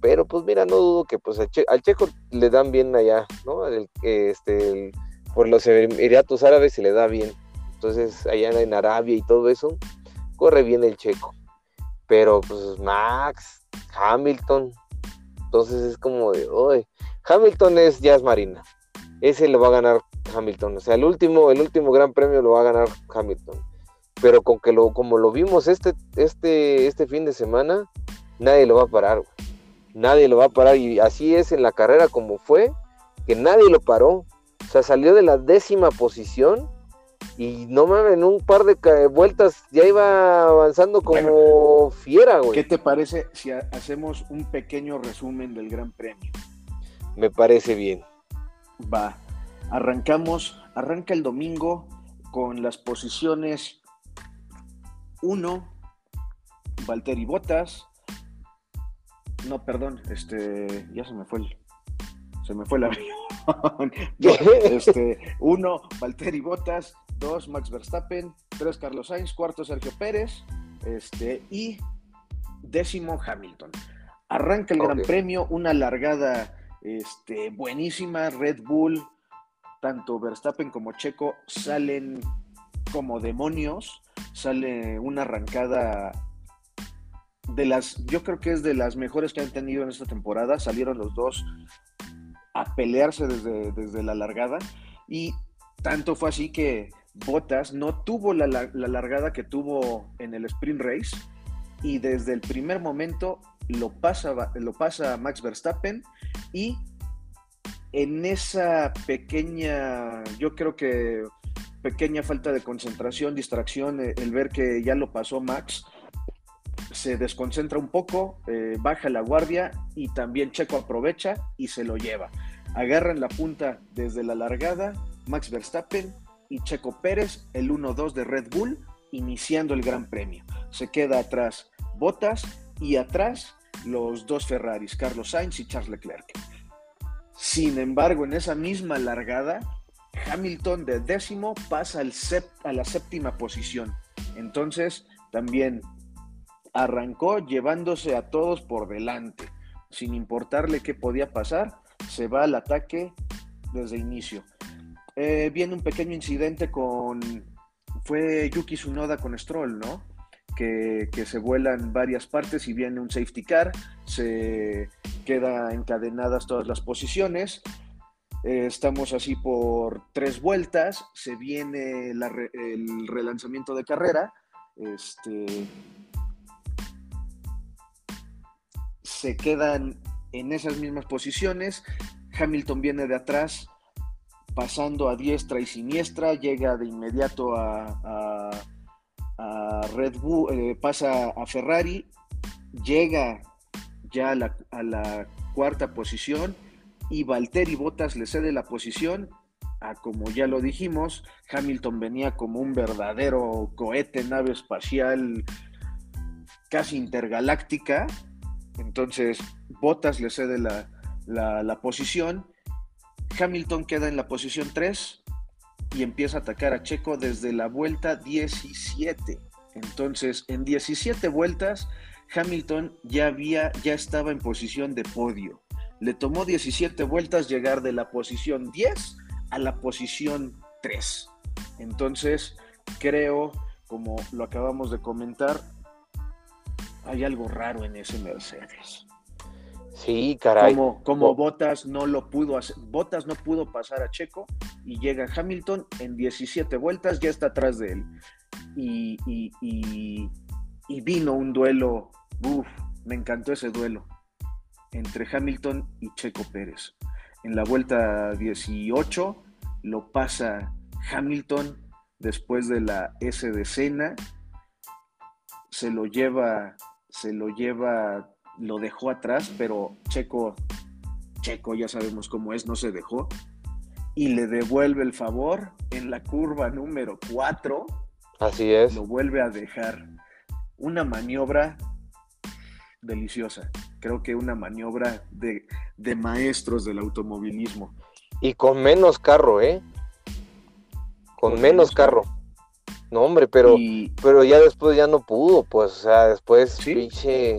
pero pues mira, no dudo que pues al, Checo le dan bien allá, ¿no? este, por los Emiratos Árabes se le da bien. Entonces allá en Arabia y todo eso, corre bien el Checo. Pero pues Max, Hamilton, entonces es como de, oye, Hamilton es Jazz Marina. Ese lo va a ganar Hamilton. O sea, el último, el último gran premio lo va a ganar Hamilton. Pero con que lo, como lo vimos este, este, este fin de semana, nadie lo va a parar, güey nadie lo va a parar. Y así es en la carrera como fue, que nadie lo paró. O sea, salió de la décima posición y no mames, en un par de vueltas ya iba avanzando como fiera, güey. ¿Qué te parece si hacemos un pequeño resumen del Gran Premio? Me parece bien. Va. Arrancamos, arranca el domingo con las posiciones 1, Valtteri Bottas, no, perdón, este, ya se me fue el, se me fue el avión. [LAUGHS] este, uno, Valtteri Bottas, dos, Max Verstappen, tres, Carlos Sainz, cuarto, Sergio Pérez, este, y décimo, Hamilton. Arranca el Gran Premio, una largada este, buenísima, Red Bull, tanto Verstappen como Checo salen como demonios, sale una arrancada de las, yo creo que es de las mejores que han tenido en esta temporada. Salieron los dos a pelearse desde, desde la largada y tanto fue así que Bottas no tuvo la, largada que tuvo en el sprint race y desde el primer momento lo pasa, lo pasa Max Verstappen y en esa pequeña, yo creo que pequeña falta de concentración, distracción, el ver que ya lo pasó Max, se desconcentra un poco, eh, baja la guardia y también Checo aprovecha y se lo lleva. Agarran la punta desde la largada Max Verstappen y Checo Pérez, el 1-2 de Red Bull, iniciando el Gran Premio. Se queda atrás Bottas y atrás los dos Ferraris, Carlos Sainz y Charles Leclerc. Sin embargo, en esa misma largada, Hamilton de décimo pasa al a la séptima posición. Entonces, también arrancó llevándose a todos por delante, sin importarle qué podía pasar, se va al ataque desde inicio. Eh, viene un pequeño incidente con, fue Yuki Tsunoda con Stroll, ¿no? Que, se vuelan varias partes y viene un safety car, se queda encadenadas todas las posiciones. Eh, estamos así por tres vueltas, se viene el relanzamiento de carrera. Este, se quedan en esas mismas posiciones. Hamilton viene de atrás, pasando a diestra y siniestra, llega de inmediato a, Red Bull, eh, pasa a Ferrari, llega ya a la, cuarta posición y Valtteri Bottas le cede la posición a, como ya lo dijimos, Hamilton venía como un verdadero cohete, nave espacial casi intergaláctica, entonces, Bottas le cede la, posición. Hamilton queda en la posición 3 y empieza a atacar a Checo desde la vuelta 17. Entonces, en 17 vueltas, Hamilton ya había, ya estaba en posición de podio. Le tomó 17 vueltas llegar de la posición 10 a la posición 3. Entonces, creo, como lo acabamos de comentar, hay algo raro en ese Mercedes. Sí, caray. Como, como Bottas no lo pudo hacer, Bottas no pudo pasar a Checo y llega Hamilton en 17 vueltas, ya está atrás de él. y, y, vino un duelo, uff, me encantó ese duelo entre Hamilton y Checo Pérez. En la vuelta 18 lo pasa Hamilton después de la S de Cena, se lo lleva, se lo lleva, lo dejó atrás, pero Checo, Checo ya sabemos cómo es, no se dejó, y le devuelve el favor en la curva número 4. Así es. Lo vuelve a dejar. Una maniobra deliciosa. Creo que una maniobra de, de maestros del automovilismo. Y con menos carro, ¿eh? Con, menos carro. No, hombre, pero, pero ya después ya no pudo, pues, o sea, después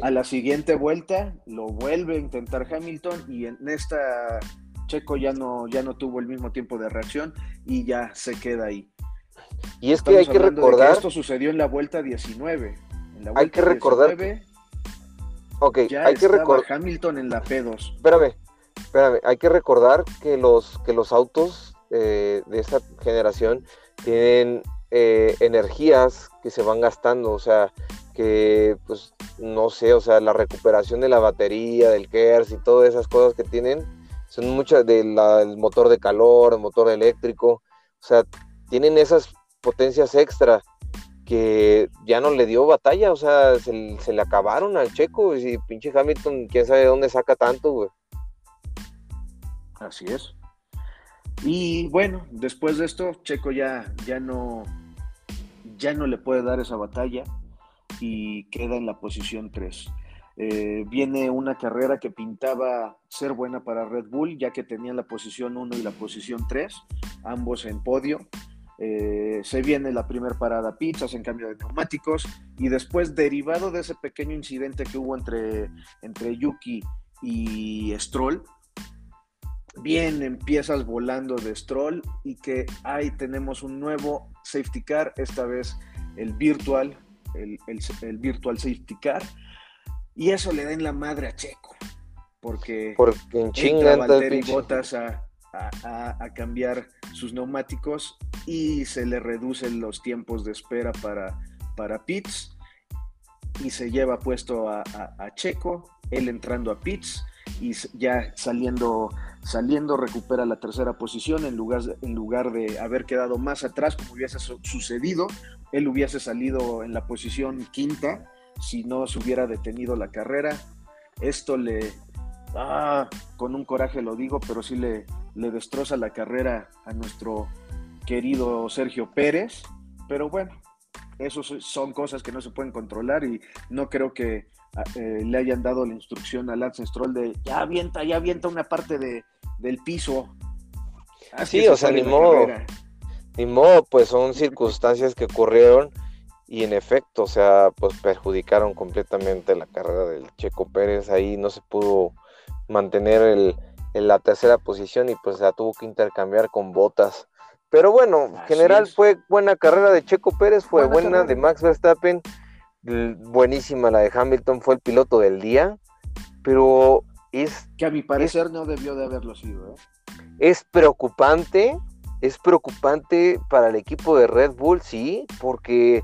A la siguiente vuelta lo vuelve a intentar Hamilton y en esta Checo ya no, ya no tuvo el mismo tiempo de reacción y ya se queda ahí. Y es que hay que recordar. esto sucedió en la vuelta 19. En la vuelta hay que recordar. 19, ok, ya hay que recordar. Hamilton en la P2. Espérame, espérame. Hay que recordar que los, que los autos eh, de esta generación tienen eh, energías que se van gastando. O sea, que, pues, no sé, o sea, la recuperación de la batería, del KERS y todas esas cosas que tienen son muchas del motor de calor, el motor eléctrico, o sea, tienen esas potencias extra que ya no le dio batalla, o sea, se, le acabaron al checo y pinche Hamilton, quién sabe de dónde saca tanto, güey. Así es. Y bueno, después de esto, Checo ya, ya no ya no le puede dar esa batalla y queda en la posición 3. Eh, viene una carrera que pintaba ser buena para Red Bull, ya que tenían la posición 1 y la posición 3, ambos en podio. Eh, se viene la primera parada pizzas en cambio de neumáticos y después derivado de ese pequeño incidente que hubo entre, entre Yuki y Stroll, vienen piezas volando de Stroll y que ahí tenemos un nuevo safety car, esta vez el virtual, el, el virtual safety car y eso le da en la madre a Checo. Porque, porque entra Valtteri Bottas a, a, cambiar sus neumáticos y se le reducen los tiempos de espera para, para pits y se lleva puesto a, Checo, él entrando a pits y ya saliendo, saliendo recupera la tercera posición en lugar, en lugar de haber quedado más atrás como hubiese sucedido, él hubiese salido en la posición quinta si no se hubiera detenido la carrera. Esto le, ah, con un coraje lo digo, pero sí le, le destroza la carrera a nuestro querido Sergio Pérez. Pero bueno, eso son cosas que no se pueden controlar y no creo que eh, le hayan dado la instrucción a Lance Stroll de ya avienta, ya avienta una parte de, del piso. Así o sea, ni modo, ni modo, pues son circunstancias que ocurrieron y en efecto, o sea, pues perjudicaron completamente la carrera del Checo Pérez, ahí no se pudo mantener el, en la tercera posición y pues la tuvo que intercambiar con botas. Pero bueno, en general fue buena carrera de Checo Pérez, fue buena, de Max Verstappen, buenísima la de Hamilton, fue el piloto del día, pero es... Que a mi parecer no debió de haberlo sido. ¿eh? Es preocupante, es preocupante para el equipo de Red Bull, sí, porque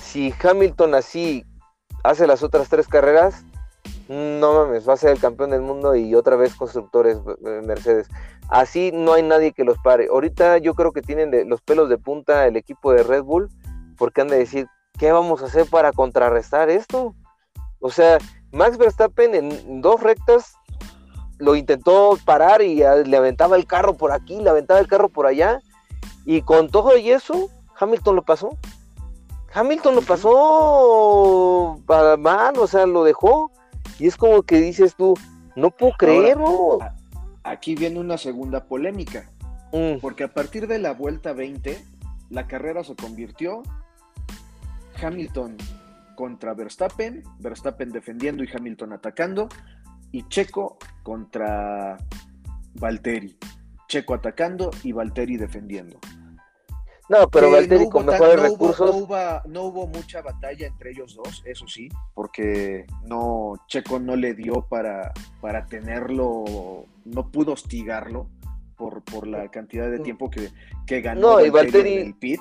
si Hamilton así hace las otras tres carreras, no mames, va a ser el campeón del mundo y otra vez constructores eh, Mercedes. Así no hay nadie que los pare. Ahorita yo creo que tienen los pelos de punta el equipo de Red Bull, porque han de decir, ¿qué vamos a hacer para contrarrestar esto? O sea, Max Verstappen en dos rectas lo intentó parar y le aventaba el carro por aquí, le aventaba el carro por allá, y con todo y eso, Hamilton lo pasó. Hamilton lo pasó para mal, o sea, lo dejó. Y es como que dices tú, no puedo creerlo. aquí viene una segunda polémica. Mm. Porque a partir de la vuelta 20, la carrera se convirtió Hamilton contra Verstappen, Verstappen defendiendo y Hamilton atacando, y Checo contra Valtteri. Checo atacando y Valtteri defendiendo. No, pero Valtteri con mejores recursos. no, hubo, mucha batalla entre ellos dos, eso sí, porque no Checo no le dio para, para tenerlo, no pudo hostigarlo por, por la cantidad de tiempo que, que ganó no, y Valtteri, en el pit.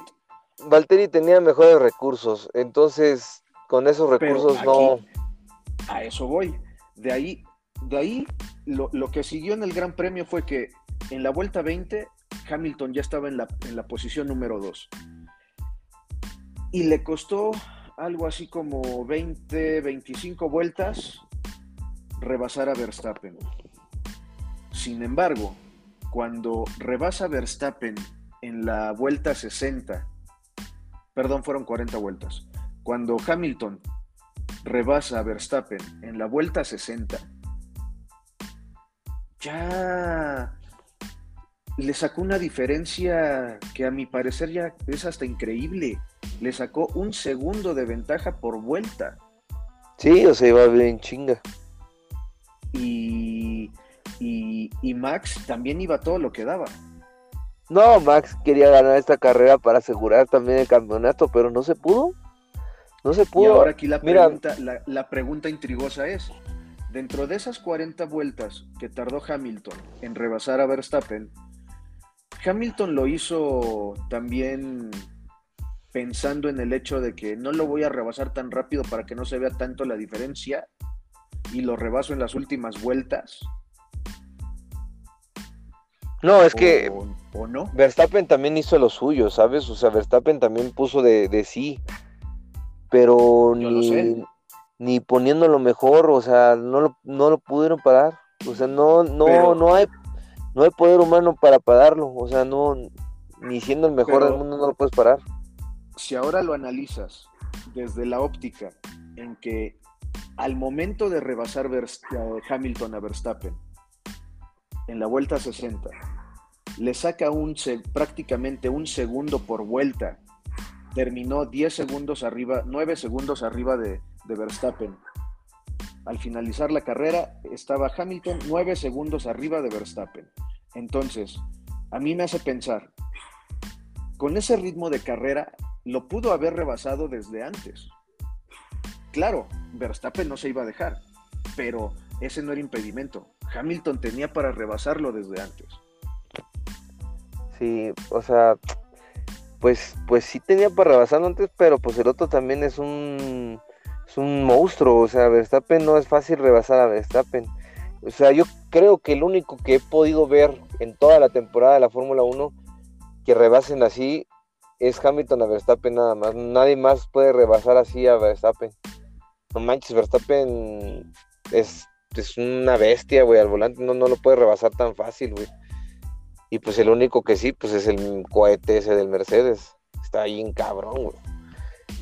Valtteri tenía mejores recursos, entonces con esos recursos no. A eso voy. De ahí, de ahí lo, que siguió en el Gran Premio fue que en la vuelta 20 Hamilton ya estaba en la, en la posición número 2. Y le costó algo así como 20, 25 vueltas rebasar a Verstappen. Sin embargo, cuando rebasa Verstappen en la vuelta 60, perdón, fueron 40 vueltas, cuando Hamilton rebasa a Verstappen en la vuelta 60, ya le sacó una diferencia que a mi parecer ya es hasta increíble. Le sacó un segundo de ventaja por vuelta. Sí, o sea, iba bien chinga. Y, y, Max también iba todo lo que daba. No, Max quería ganar esta carrera para asegurar también el campeonato, pero no se pudo. No se pudo. Y ahora aquí la pregunta, la, pregunta intrigosa es, dentro de esas 40 vueltas que tardó Hamilton en rebasar a Verstappen, Hamilton lo hizo también pensando en el hecho de que no lo voy a rebasar tan rápido para que no se vea tanto la diferencia y lo rebaso en las últimas vueltas. No, es que o, no? Verstappen también hizo lo suyo, ¿sabes? O sea, Verstappen también puso de, sí, pero ni, ni poniendo lo mejor, o sea, no lo, no lo pudieron parar. O sea, no, no, no hay no hay poder humano para pararlo, o sea, no, ni siendo el mejor del mundo no lo puedes parar. Si ahora lo analizas desde la óptica en que al momento de rebasar Hamilton a Verstappen en la vuelta 60, le saca un, prácticamente un segundo por vuelta, terminó 10 segundos arriba, 9 segundos arriba de, de Verstappen. Al finalizar la carrera estaba Hamilton 9 segundos arriba de Verstappen. Entonces, a mí me hace pensar, con ese ritmo de carrera, lo pudo haber rebasado desde antes. Claro, Verstappen no se iba a dejar, pero ese no era impedimento. Hamilton tenía para rebasarlo desde antes. Sí, o sea, pues, pues sí tenía para rebasarlo antes, pero pues el otro también es un, es un monstruo. O sea, Verstappen no es fácil rebasar a Verstappen. O sea, yo creo que el único que he podido ver en toda la temporada de la Fórmula 1 que rebasen así es Hamilton a Verstappen nada más. Nadie más puede rebasar así a Verstappen. No manches, Verstappen es, es una bestia, güey. Al volante no, no lo puede rebasar tan fácil, güey. Y pues el único que sí, pues es el cohete ese del Mercedes. Está ahí en cabrón, güey.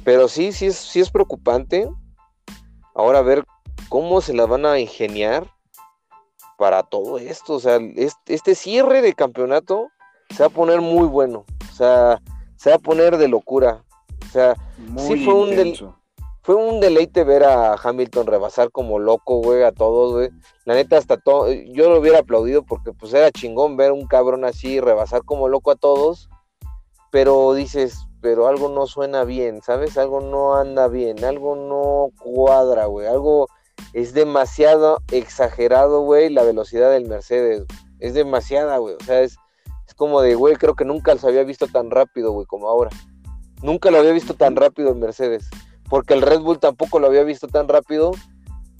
Pero sí, sí es, sí es preocupante. Ahora a ver cómo se la van a ingeniar para todo esto. O sea, este, cierre de campeonato se va a poner muy bueno. O sea, se va a poner de locura. O sea, sí fue un, fue un deleite ver a Hamilton rebasar como loco, güey, a todos, güey. La neta, hasta todo, yo lo hubiera aplaudido porque pues era chingón ver un cabrón así rebasar como loco a todos. Pero dices, pero algo no suena bien, ¿sabes? Algo no anda bien, algo no cuadra, güey. Algo, es demasiado exagerado, güey, la velocidad del Mercedes. Es demasiada, güey. O sea, es, es como de, güey, creo que nunca se había visto tan rápido, güey, como ahora. Nunca lo había visto tan rápido el Mercedes. Porque el Red Bull tampoco lo había visto tan rápido.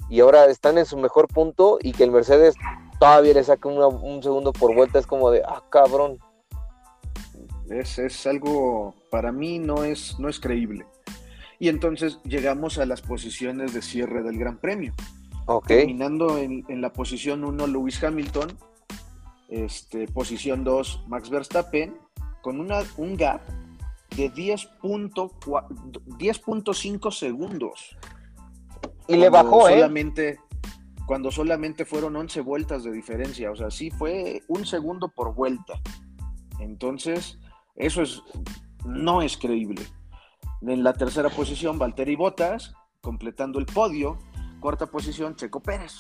Y ahora están en su mejor punto y que el Mercedes todavía le saque un segundo por vuelta. Es como de, ah, cabrón. Es, es algo, para mí no es, no es creíble. Y entonces llegamos a las posiciones de cierre del Gran Premio. Terminando en, la posición 1 Lewis Hamilton, este, posición 2 Max Verstappen, con una, un gap de 10.5 segundos. Y le bajó, ¿eh? solamente, Cuando solamente fueron 11 vueltas de diferencia, o sea, sí fue un segundo por vuelta. Entonces, eso es, no es creíble. En la tercera posición, Valtteri Bottas, completando el podio. Cuarta posición, Checo Pérez,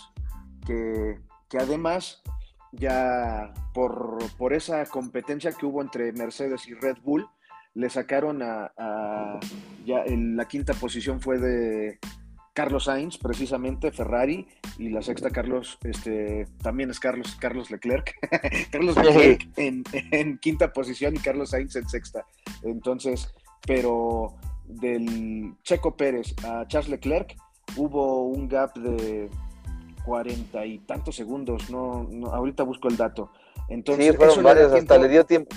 que, además ya por, por, esa competencia que hubo entre Mercedes y Red Bull, le sacaron a, ya en la quinta posición fue de Carlos Sainz, precisamente Ferrari, y la sexta Carlos, este, también es Carlos, Carlos Leclerc, [LAUGHS] Carlos Leclerc en, en, quinta posición y Carlos Sainz en sexta. Entonces, pero del Checo Pérez a Charles Leclerc hubo un gap de cuarenta y tantos segundos, no, ahorita busco el dato. Entonces, sí, fueron varios, hasta le dio tiempo.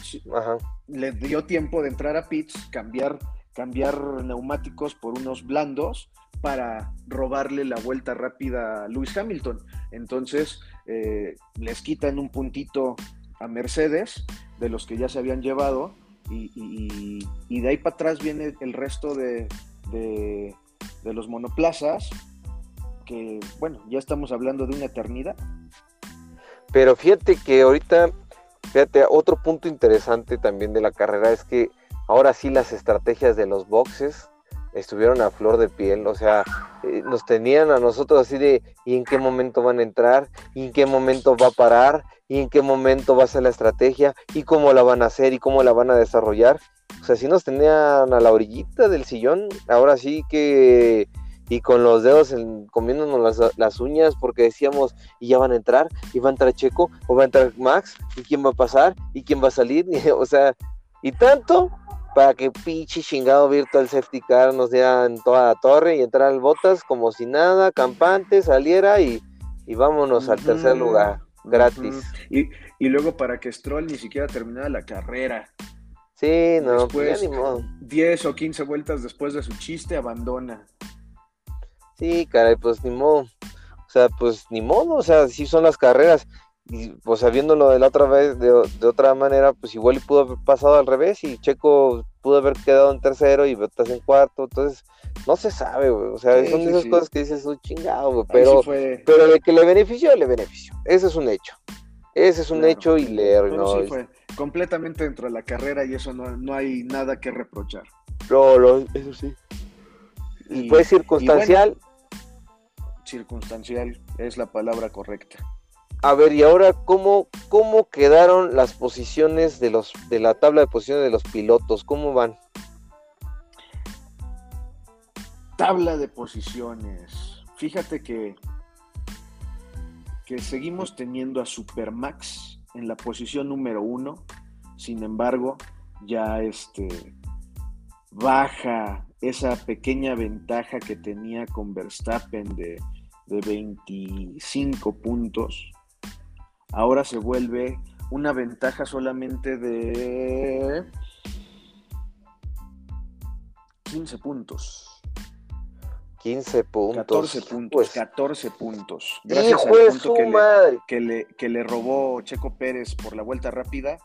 Le dio tiempo de entrar a pits, cambiar, cambiar neumáticos por unos blandos para robarle la vuelta rápida a Lewis Hamilton. Entonces, eh, les quitan un puntito a Mercedes de los que ya se habían llevado y, de ahí para atrás viene el resto de, de, los monoplazas, que bueno, ya estamos hablando de una eternidad. Pero fíjate que ahorita, fíjate, otro punto interesante también de la carrera es que ahora sí las estrategias de los boxes estuvieron a flor de piel, o sea, eh, nos tenían a nosotros así de, ¿y en qué momento van a entrar? ¿Y en qué momento va a parar? ¿Y en qué momento va a ser la estrategia? ¿Y cómo la van a hacer? ¿Y cómo la van a desarrollar? O sea, si nos tenían a la orillita del sillón, ahora sí que, y con los dedos comiéndonos las, las, uñas porque decíamos, y ya van a entrar, y va a entrar Checo, o va a entrar Max, y quién va a pasar, y quién va a salir, [LAUGHS] o sea, y tanto para que pinche chingado Virtual Safety Car nos diera en toda la torre y entrar al Botas como si nada, campante, saliera y, vámonos al tercer lugar, gratis. y, luego para que Stroll ni siquiera terminara la carrera. Sí, no, pues ya ni modo. 10 o 15 vueltas después de su chiste, abandona. Sí, caray, pues ni modo. O sea, pues ni modo, o sea, sí son las carreras. Y pues sabiéndolo de la otra vez, de, otra manera, pues igual pudo haber pasado al revés y Checo pudo haber quedado en tercero y Bottas en cuarto, entonces no se sabe, güey, o sea, son esas cosas que dices, un chingado, güey, pero, pero de que le benefició, le benefició, ese es un hecho, ese es un hecho y le no, sí fue. Completamente dentro de la carrera y eso no, no hay nada que reprochar. No, no, eso sí. Y, fue circunstancial. Circunstancial es la palabra correcta. A ver, y ahora, ¿cómo, cómo quedaron las posiciones de, los, de la tabla de posiciones de los pilotos? ¿Cómo van? Tabla de posiciones. Fíjate que, que seguimos teniendo a Supermax en la posición número uno. Sin embargo, ya este baja esa pequeña ventaja que tenía con Verstappen de, de 25 puntos ahora se vuelve una ventaja solamente de 15 puntos. 15 puntos. 14 puntos, 14 pues, puntos. Gracias al punto que le, que, le, que le robó Checo Pérez por la vuelta rápida,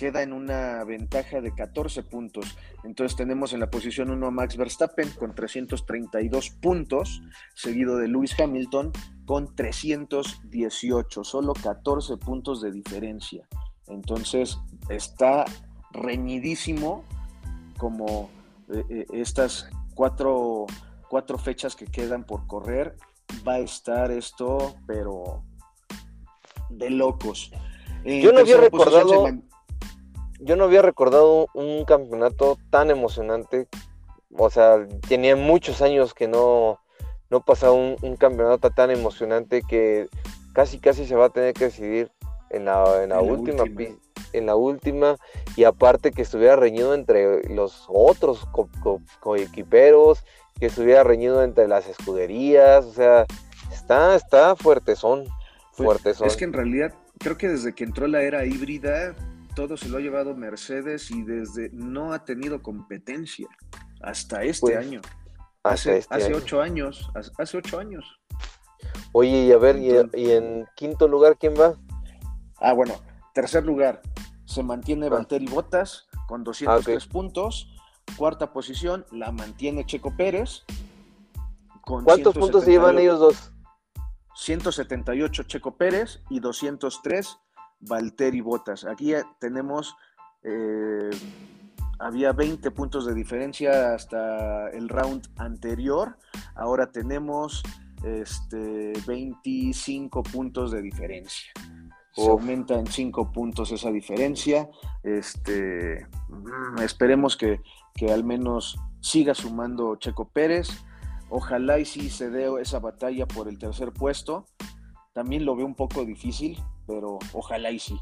queda en una ventaja de 14 puntos. Entonces tenemos en la posición 1 a Max Verstappen con 332 puntos, seguido de Lewis Hamilton con 318, solo 14 puntos de diferencia. Entonces está reñidísimo como eh, eh, estas cuatro, cuatro fechas que quedan por correr. Va a estar esto, pero de locos. yo no había recordado, yo no había recordado un campeonato tan emocionante. O sea, tenía muchos años que no, no pasa un, campeonato tan emocionante que casi casi se va a tener que decidir en la, en la, última, en la última y aparte que estuviera reñido entre los otros coequiperos, que estuviera reñido entre las escuderías, o sea, está, está fuertezón, fuertezón. Es que en realidad creo que desde que entró la era híbrida, todo se lo ha llevado Mercedes y desde no ha tenido competencia hasta este pues, año. Hace, este hace ocho años, hace ocho años. Oye, y a ver, y, en quinto lugar quién va? Ah, bueno, tercer lugar, se mantiene ah. Valtteri Bottas con 203 ah, puntos. Cuarta posición la mantiene Checo Pérez. ¿Cuántos puntos se llevan ellos dos? 178 Checo Pérez y 203 Valtteri Bottas. Aquí tenemos eh, había 20 puntos de diferencia hasta el round anterior. Ahora tenemos este, 25 puntos de diferencia. Se aumenta en 5 puntos esa diferencia. Este, mm, esperemos que, al menos siga sumando Checo Pérez. Ojalá y sí se dé esa batalla por el tercer puesto. También lo veo un poco difícil, pero ojalá y sí.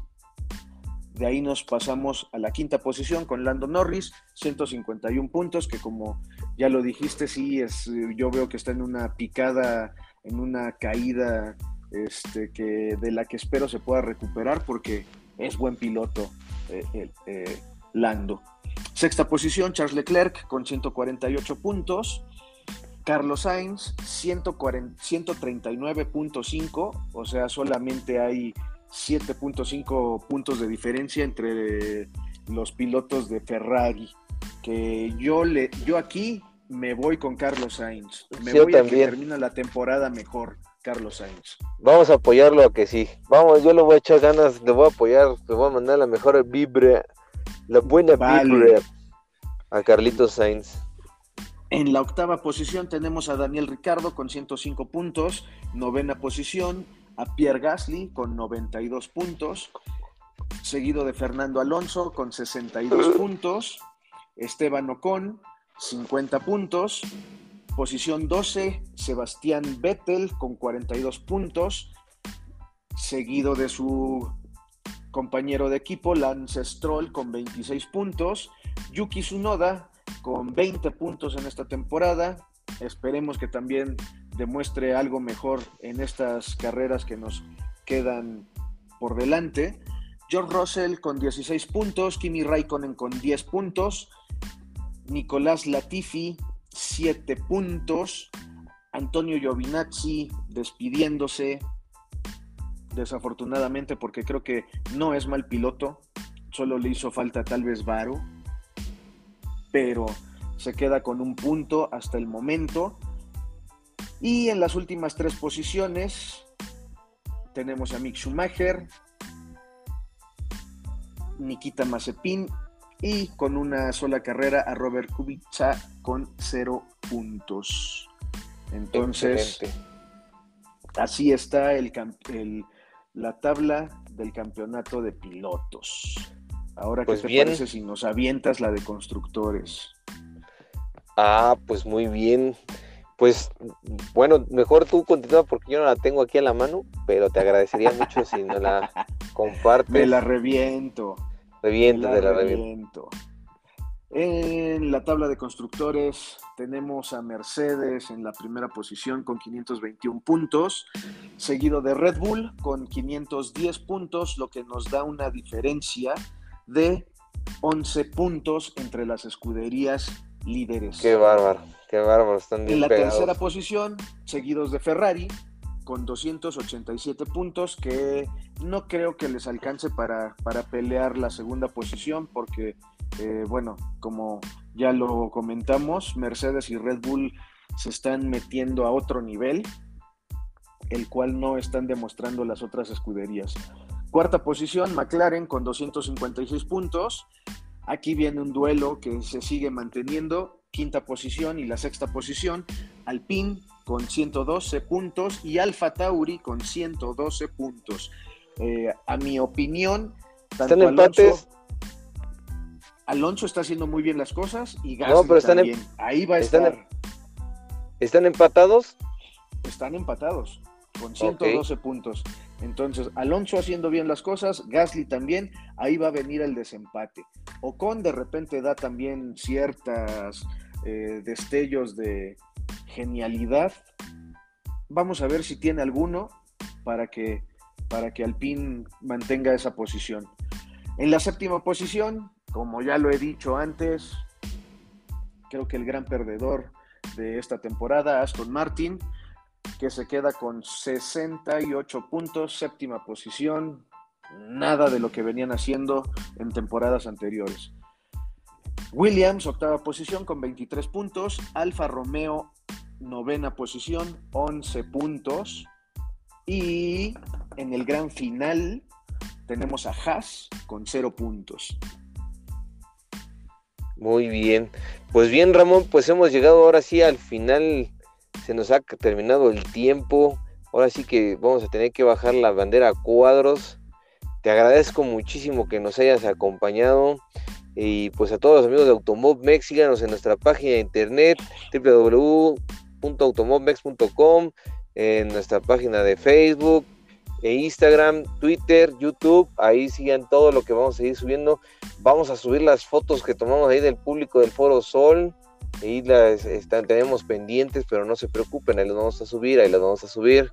De ahí nos pasamos a la quinta posición con Lando Norris, 151 puntos, que como ya lo dijiste, sí, es, yo veo que está en una picada, en una caída este, que, de la que espero se pueda recuperar porque es buen piloto eh, eh, Lando. Sexta posición, Charles Leclerc con 148 puntos. Carlos Sainz, 139.5, o sea, solamente hay 7.5 puntos de diferencia entre los pilotos de Ferrari. Que yo le, yo aquí me voy con Carlos Sainz. Me voy a que termina la temporada mejor, Carlos Sainz. Vamos a apoyarlo a que sí. Vamos, yo le voy a echar ganas, le voy a apoyar, le voy a mandar la mejor vibra, la buena vibra a Carlitos Sainz. En la octava posición tenemos a Daniel Ricardo con 105 puntos. Novena posición a Pierre Gasly con 92 puntos. Seguido de Fernando Alonso con 62 puntos. Esteban Ocon, 50 puntos. Posición 12, Sebastián Vettel con 42 puntos. Seguido de su compañero de equipo, Lance Stroll con 26 puntos. Yuki Tsunoda con 20 puntos en esta temporada. Esperemos que también demuestre algo mejor en estas carreras que nos quedan por delante. George Russell con 16 puntos, Kimi Raikkonen con 10 puntos, Nicolás Latifi 7 puntos, Antonio Giovinazzi despidiéndose desafortunadamente porque creo que no es mal piloto, solo le hizo falta tal vez Varo pero se queda con un punto hasta el momento. Y en las últimas tres posiciones tenemos a Mick Schumacher, Nikita Mazepin y con una sola carrera a Robert Kubica con cero puntos. Entonces, así está el, la tabla del campeonato de pilotos. Ahora, ¿qué pues te parece si nos avientas la de constructores? Ah, pues muy bien. Pues bueno, mejor tú continúa porque yo no la tengo aquí a la mano, pero te agradecería mucho si no la [LAUGHS] compartes. Me la reviento. Revienta, de la reviento. En la tabla de constructores tenemos a Mercedes en la primera posición con 521 puntos, seguido de Red Bull con 510 puntos, lo que nos da una diferencia de 11 puntos entre las escuderías líderes. Qué bárbaro, qué bárbaro, están bien En la tercera posición, seguidos de Ferrari, con 287 puntos, que no creo que les alcance para, para pelear la segunda posición, porque, eh, bueno, como ya lo comentamos, Mercedes y Red Bull se están metiendo a otro nivel, el cual no están demostrando las otras escuderías. Cuarta posición, McLaren con 256 puntos. Aquí viene un duelo que se sigue manteniendo. Quinta posición y la sexta posición, Alpine con 112 puntos y Alfa Tauri con 112 puntos. Eh, a mi opinión, tanto ¿Están empates? Alonso, está haciendo muy bien las cosas y Gasly pero están también. Ahí va a estar. ¿Están empatados? Están empatados con 112 puntos. Entonces, Alonso haciendo bien las cosas, Gasly también, ahí va a venir el desempate. Ocon de repente da también ciertas eh, destellos de genialidad. Vamos a ver si tiene alguno para que, para que Alpine mantenga esa posición. En la séptima posición, como ya lo he dicho antes, creo que el gran perdedor de esta temporada, Aston Martin, que se queda con 68 puntos, séptima posición, nada de lo que venían haciendo en temporadas anteriores. Williams, octava posición con 23 puntos, Alfa Romeo, novena posición, 11 puntos, y en el gran final tenemos a Haas con 0 puntos. Muy bien. Pues bien, Ramón, pues hemos llegado ahora sí al final se nos ha terminado el tiempo. Ahora sí que vamos a tener que bajar la bandera a cuadros. Te agradezco muchísimo que nos hayas acompañado. Y pues a todos los amigos de Automobmex, síganos en nuestra página de internet www.automobmex.com, en nuestra página de Facebook e Instagram, Twitter, YouTube, ahí sigan todo lo que vamos a ir subiendo. Vamos a subir las fotos que tomamos ahí del público del Foro Sol. Ahí las tenemos pendientes, pero no se preocupen, ahí las vamos a subir, ahí las vamos a subir.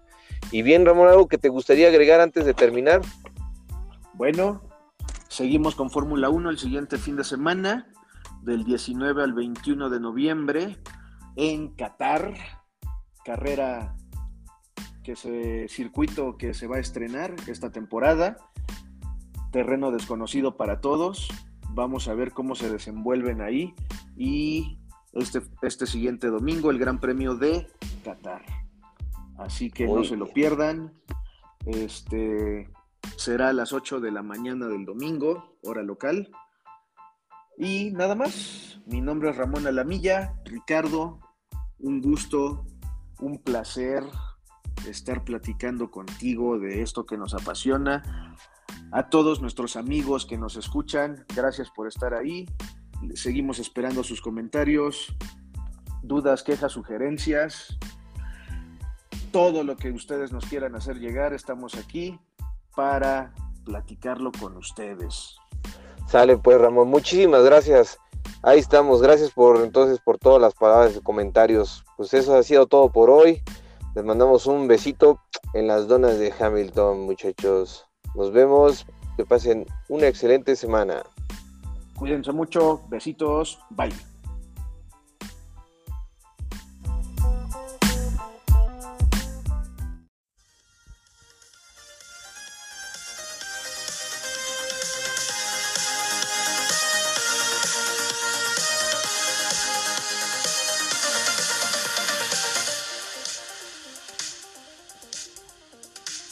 Y bien, Ramón, algo que te gustaría agregar antes de terminar. Bueno, seguimos con Fórmula 1 el siguiente fin de semana, del 19 al 21 de noviembre, en Qatar. Carrera que se circuito que se va a estrenar esta temporada. Terreno desconocido para todos. Vamos a ver cómo se desenvuelven ahí. Y este, este siguiente domingo, el Gran Premio de Qatar. Así que no se lo pierdan. Este será a las 8 de la mañana del domingo, hora local. Y nada más. Mi nombre es Ramón Alamilla. Ricardo, un gusto, un placer estar platicando contigo de esto que nos apasiona. A todos nuestros amigos que nos escuchan, gracias por estar ahí. Seguimos esperando sus comentarios, dudas, quejas, sugerencias. Todo lo que ustedes nos quieran hacer llegar, estamos aquí para platicarlo con ustedes. Sale pues Ramón, muchísimas gracias. Ahí estamos, gracias por entonces por todas las palabras y comentarios. Pues eso ha sido todo por hoy. Les mandamos un besito en las donas de Hamilton, muchachos. Nos vemos. Que pasen una excelente semana. Cuídense mucho. Besitos. Bye.